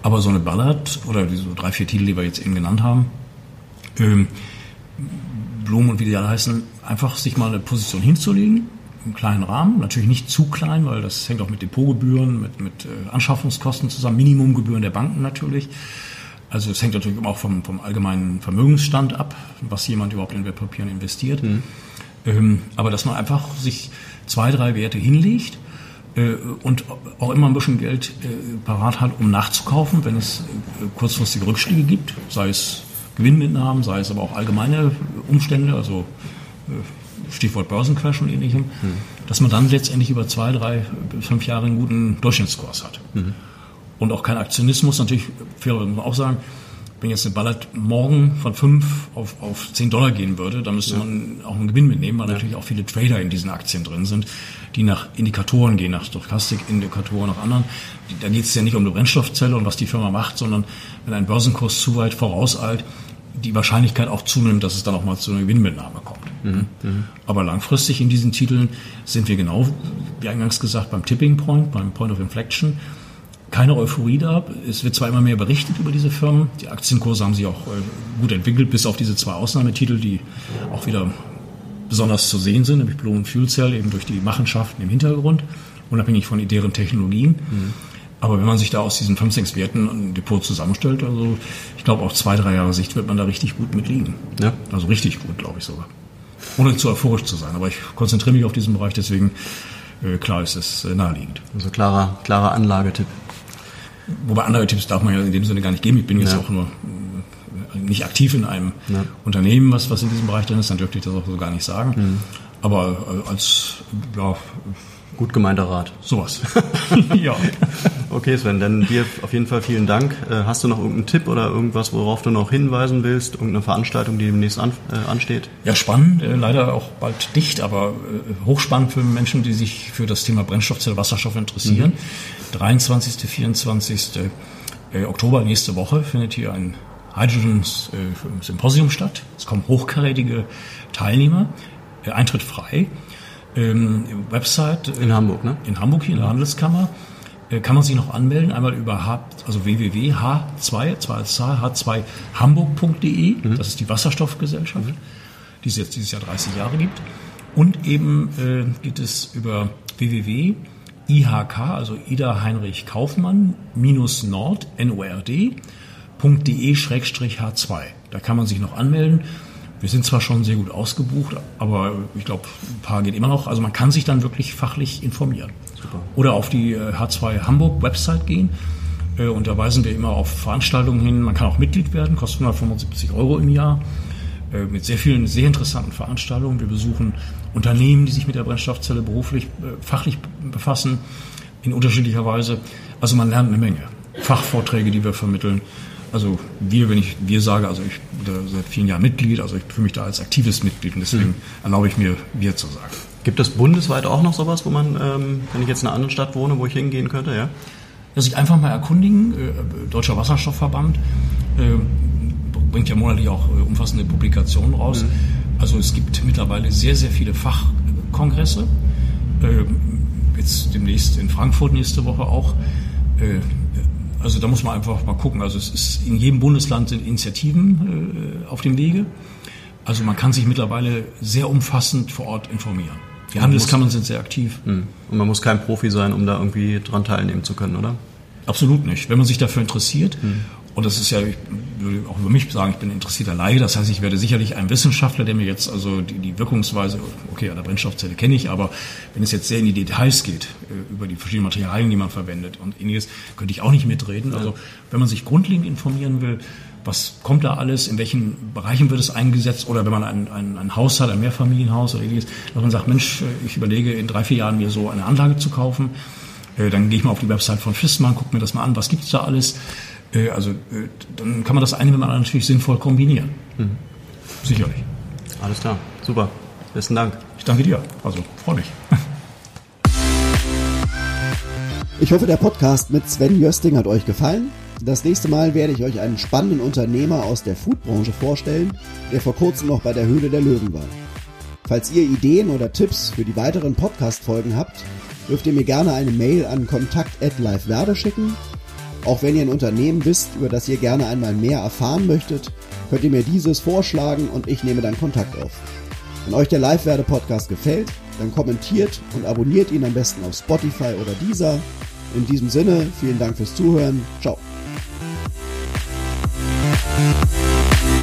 Aber so eine Ballard oder diese drei, vier Titel, die wir jetzt eben genannt haben, Blumen und wie die alle heißen, einfach sich mal eine Position hinzulegen, im kleinen Rahmen, natürlich nicht zu klein, weil das hängt auch mit Depotgebühren, mit, mit äh, Anschaffungskosten zusammen, Minimumgebühren der Banken natürlich. Also es hängt natürlich auch vom, vom allgemeinen Vermögensstand ab, was jemand überhaupt in Wertpapieren investiert. Mhm. Ähm, aber dass man einfach sich zwei, drei Werte hinlegt äh, und auch immer ein bisschen Geld äh, parat hat, um nachzukaufen, wenn es äh, kurzfristige Rückschläge gibt, sei es Gewinnmitnahmen, sei es aber auch allgemeine Umstände, also äh, Stichwort Börsencrash und ähnlichem, mhm. dass man dann letztendlich über zwei, drei, fünf Jahre einen guten Durchschnittskurs hat. Mhm. Und auch kein Aktionismus, natürlich, fair muss man auch sagen, wenn jetzt eine Ballard morgen von 5 auf, auf 10 Dollar gehen würde, dann müsste ja. man auch einen Gewinn mitnehmen, weil ja. natürlich auch viele Trader in diesen Aktien drin sind, die nach Indikatoren gehen, nach Stochastik-Indikatoren, nach anderen. Da geht es ja nicht um eine Brennstoffzelle und was die Firma macht, sondern wenn ein Börsenkurs zu weit vorauseilt, die Wahrscheinlichkeit auch zunimmt, dass es dann auch mal zu einer Gewinnmitnahme kommt. Mhm. Mhm. Aber langfristig in diesen Titeln sind wir genau, wie eingangs gesagt, beim Tipping Point, beim Point of Inflection keine Euphorie da. Es wird zwar immer mehr berichtet über diese Firmen. Die Aktienkurse haben sich auch äh, gut entwickelt, bis auf diese zwei Ausnahmetitel, die auch wieder besonders zu sehen sind, nämlich Blue und Fuel Cell, eben durch die Machenschaften im Hintergrund, unabhängig von deren Technologien. Mhm. Aber wenn man sich da aus diesen fünf, sechs Werten ein Depot zusammenstellt, also ich glaube, auf zwei, drei Jahre Sicht wird man da richtig gut mitliegen. Ja. Also richtig gut, glaube ich sogar. Ohne zu euphorisch zu sein. Aber ich konzentriere mich auf diesen Bereich, deswegen äh, klar ist es äh, naheliegend. Also klarer, klarer Anlagetipp. Wobei andere Tipps darf man ja in dem Sinne gar nicht geben. Ich bin jetzt ja. auch nur äh, nicht aktiv in einem ja. Unternehmen, was, was in diesem Bereich drin ist, dann dürfte ich das auch so gar nicht sagen. Mhm. Aber äh, als ja, Gut gemeinter Rat. Sowas. ja. Okay, Sven, dann dir auf jeden Fall vielen Dank. Äh, hast du noch irgendeinen Tipp oder irgendwas, worauf du noch hinweisen willst? Irgendeine Veranstaltung, die demnächst an, äh, ansteht? Ja, spannend. Äh, leider auch bald dicht, aber äh, hochspannend für Menschen, die sich für das Thema Brennstoffzelle, Wasserstoff interessieren. Mhm. 23., 24. Äh, Oktober nächste Woche findet hier ein Hydrogen äh, Symposium statt. Es kommen hochkarätige Teilnehmer, Eintritt frei ähm, Website. In äh, Hamburg, ne? In Hamburg, hier in der Handelskammer. Äh, kann man sich noch anmelden, einmal über H, also www.h2, 2 Zahl, h2hamburg.de, mhm. das ist die Wasserstoffgesellschaft, mhm. die es jetzt dieses Jahr 30 Jahre gibt. Und eben äh, geht es über www.ihk, also Ida Heinrich Kaufmann, minus Nord, N-O-R-D, .de-h2. Da kann man sich noch anmelden wir sind zwar schon sehr gut ausgebucht, aber ich glaube, ein paar geht immer noch. Also man kann sich dann wirklich fachlich informieren. Super. Oder auf die H2 äh, Hamburg Website gehen. Äh, und da weisen wir immer auf Veranstaltungen hin. Man kann auch Mitglied werden, kostet 175 Euro im Jahr. Äh, mit sehr vielen, sehr interessanten Veranstaltungen. Wir besuchen Unternehmen, die sich mit der Brennstoffzelle beruflich, fachlich befassen, in unterschiedlicher Weise. Also man lernt eine Menge. Fachvorträge, die wir vermitteln. Also wir, wenn ich wir sage, also ich bin seit vielen Jahren Mitglied, also ich fühle mich da als aktives Mitglied und deswegen mhm. erlaube ich mir, wir zu sagen. Gibt es bundesweit auch noch sowas, wo man, ähm, wenn ich jetzt in einer anderen Stadt wohne, wo ich hingehen könnte, ja? Ja, sich einfach mal erkundigen. Äh, Deutscher Wasserstoffverband äh, bringt ja monatlich auch äh, umfassende Publikationen raus. Mhm. Also es gibt mittlerweile sehr, sehr viele Fachkongresse. Äh, jetzt demnächst in Frankfurt nächste Woche auch. Also da muss man einfach mal gucken. Also es ist in jedem Bundesland sind Initiativen äh, auf dem Wege. Also man kann sich mittlerweile sehr umfassend vor Ort informieren. Die Handelskammern sind sehr aktiv. Hm. Und man muss kein Profi sein, um da irgendwie dran teilnehmen zu können, oder? Absolut nicht. Wenn man sich dafür interessiert. Hm. Und das ist ja, ich würde auch über mich sagen, ich bin interessierter Laie. Das heißt, ich werde sicherlich ein Wissenschaftler, der mir jetzt also die, die Wirkungsweise, okay, an der Brennstoffzelle kenne ich, aber wenn es jetzt sehr in die Details geht, äh, über die verschiedenen Materialien, die man verwendet und ähnliches, könnte ich auch nicht mitreden. Also wenn man sich grundlegend informieren will, was kommt da alles, in welchen Bereichen wird es eingesetzt oder wenn man ein, ein, ein Haus hat, ein Mehrfamilienhaus oder ähnliches, dass man sagt, Mensch, äh, ich überlege in drei, vier Jahren mir so eine Anlage zu kaufen, äh, dann gehe ich mal auf die Website von Fissmann, gucke mir das mal an, was gibt es da alles. Äh, also dann kann man das eine mit dem anderen natürlich sinnvoll kombinieren. Mhm. Sicherlich. Alles klar, super. Besten Dank. Ich danke dir. Also freue mich. Ich hoffe, der Podcast mit Sven Jösting hat euch gefallen. Das nächste Mal werde ich euch einen spannenden Unternehmer aus der Foodbranche vorstellen, der vor kurzem noch bei der Höhle der Löwen war. Falls ihr Ideen oder Tipps für die weiteren Podcast-Folgen habt, dürft ihr mir gerne eine Mail an kontakt@livewerde schicken. Auch wenn ihr ein Unternehmen wisst, über das ihr gerne einmal mehr erfahren möchtet, könnt ihr mir dieses vorschlagen und ich nehme dann Kontakt auf. Wenn euch der Live-Werde Podcast gefällt, dann kommentiert und abonniert ihn am besten auf Spotify oder Deezer. In diesem Sinne, vielen Dank fürs Zuhören. Ciao.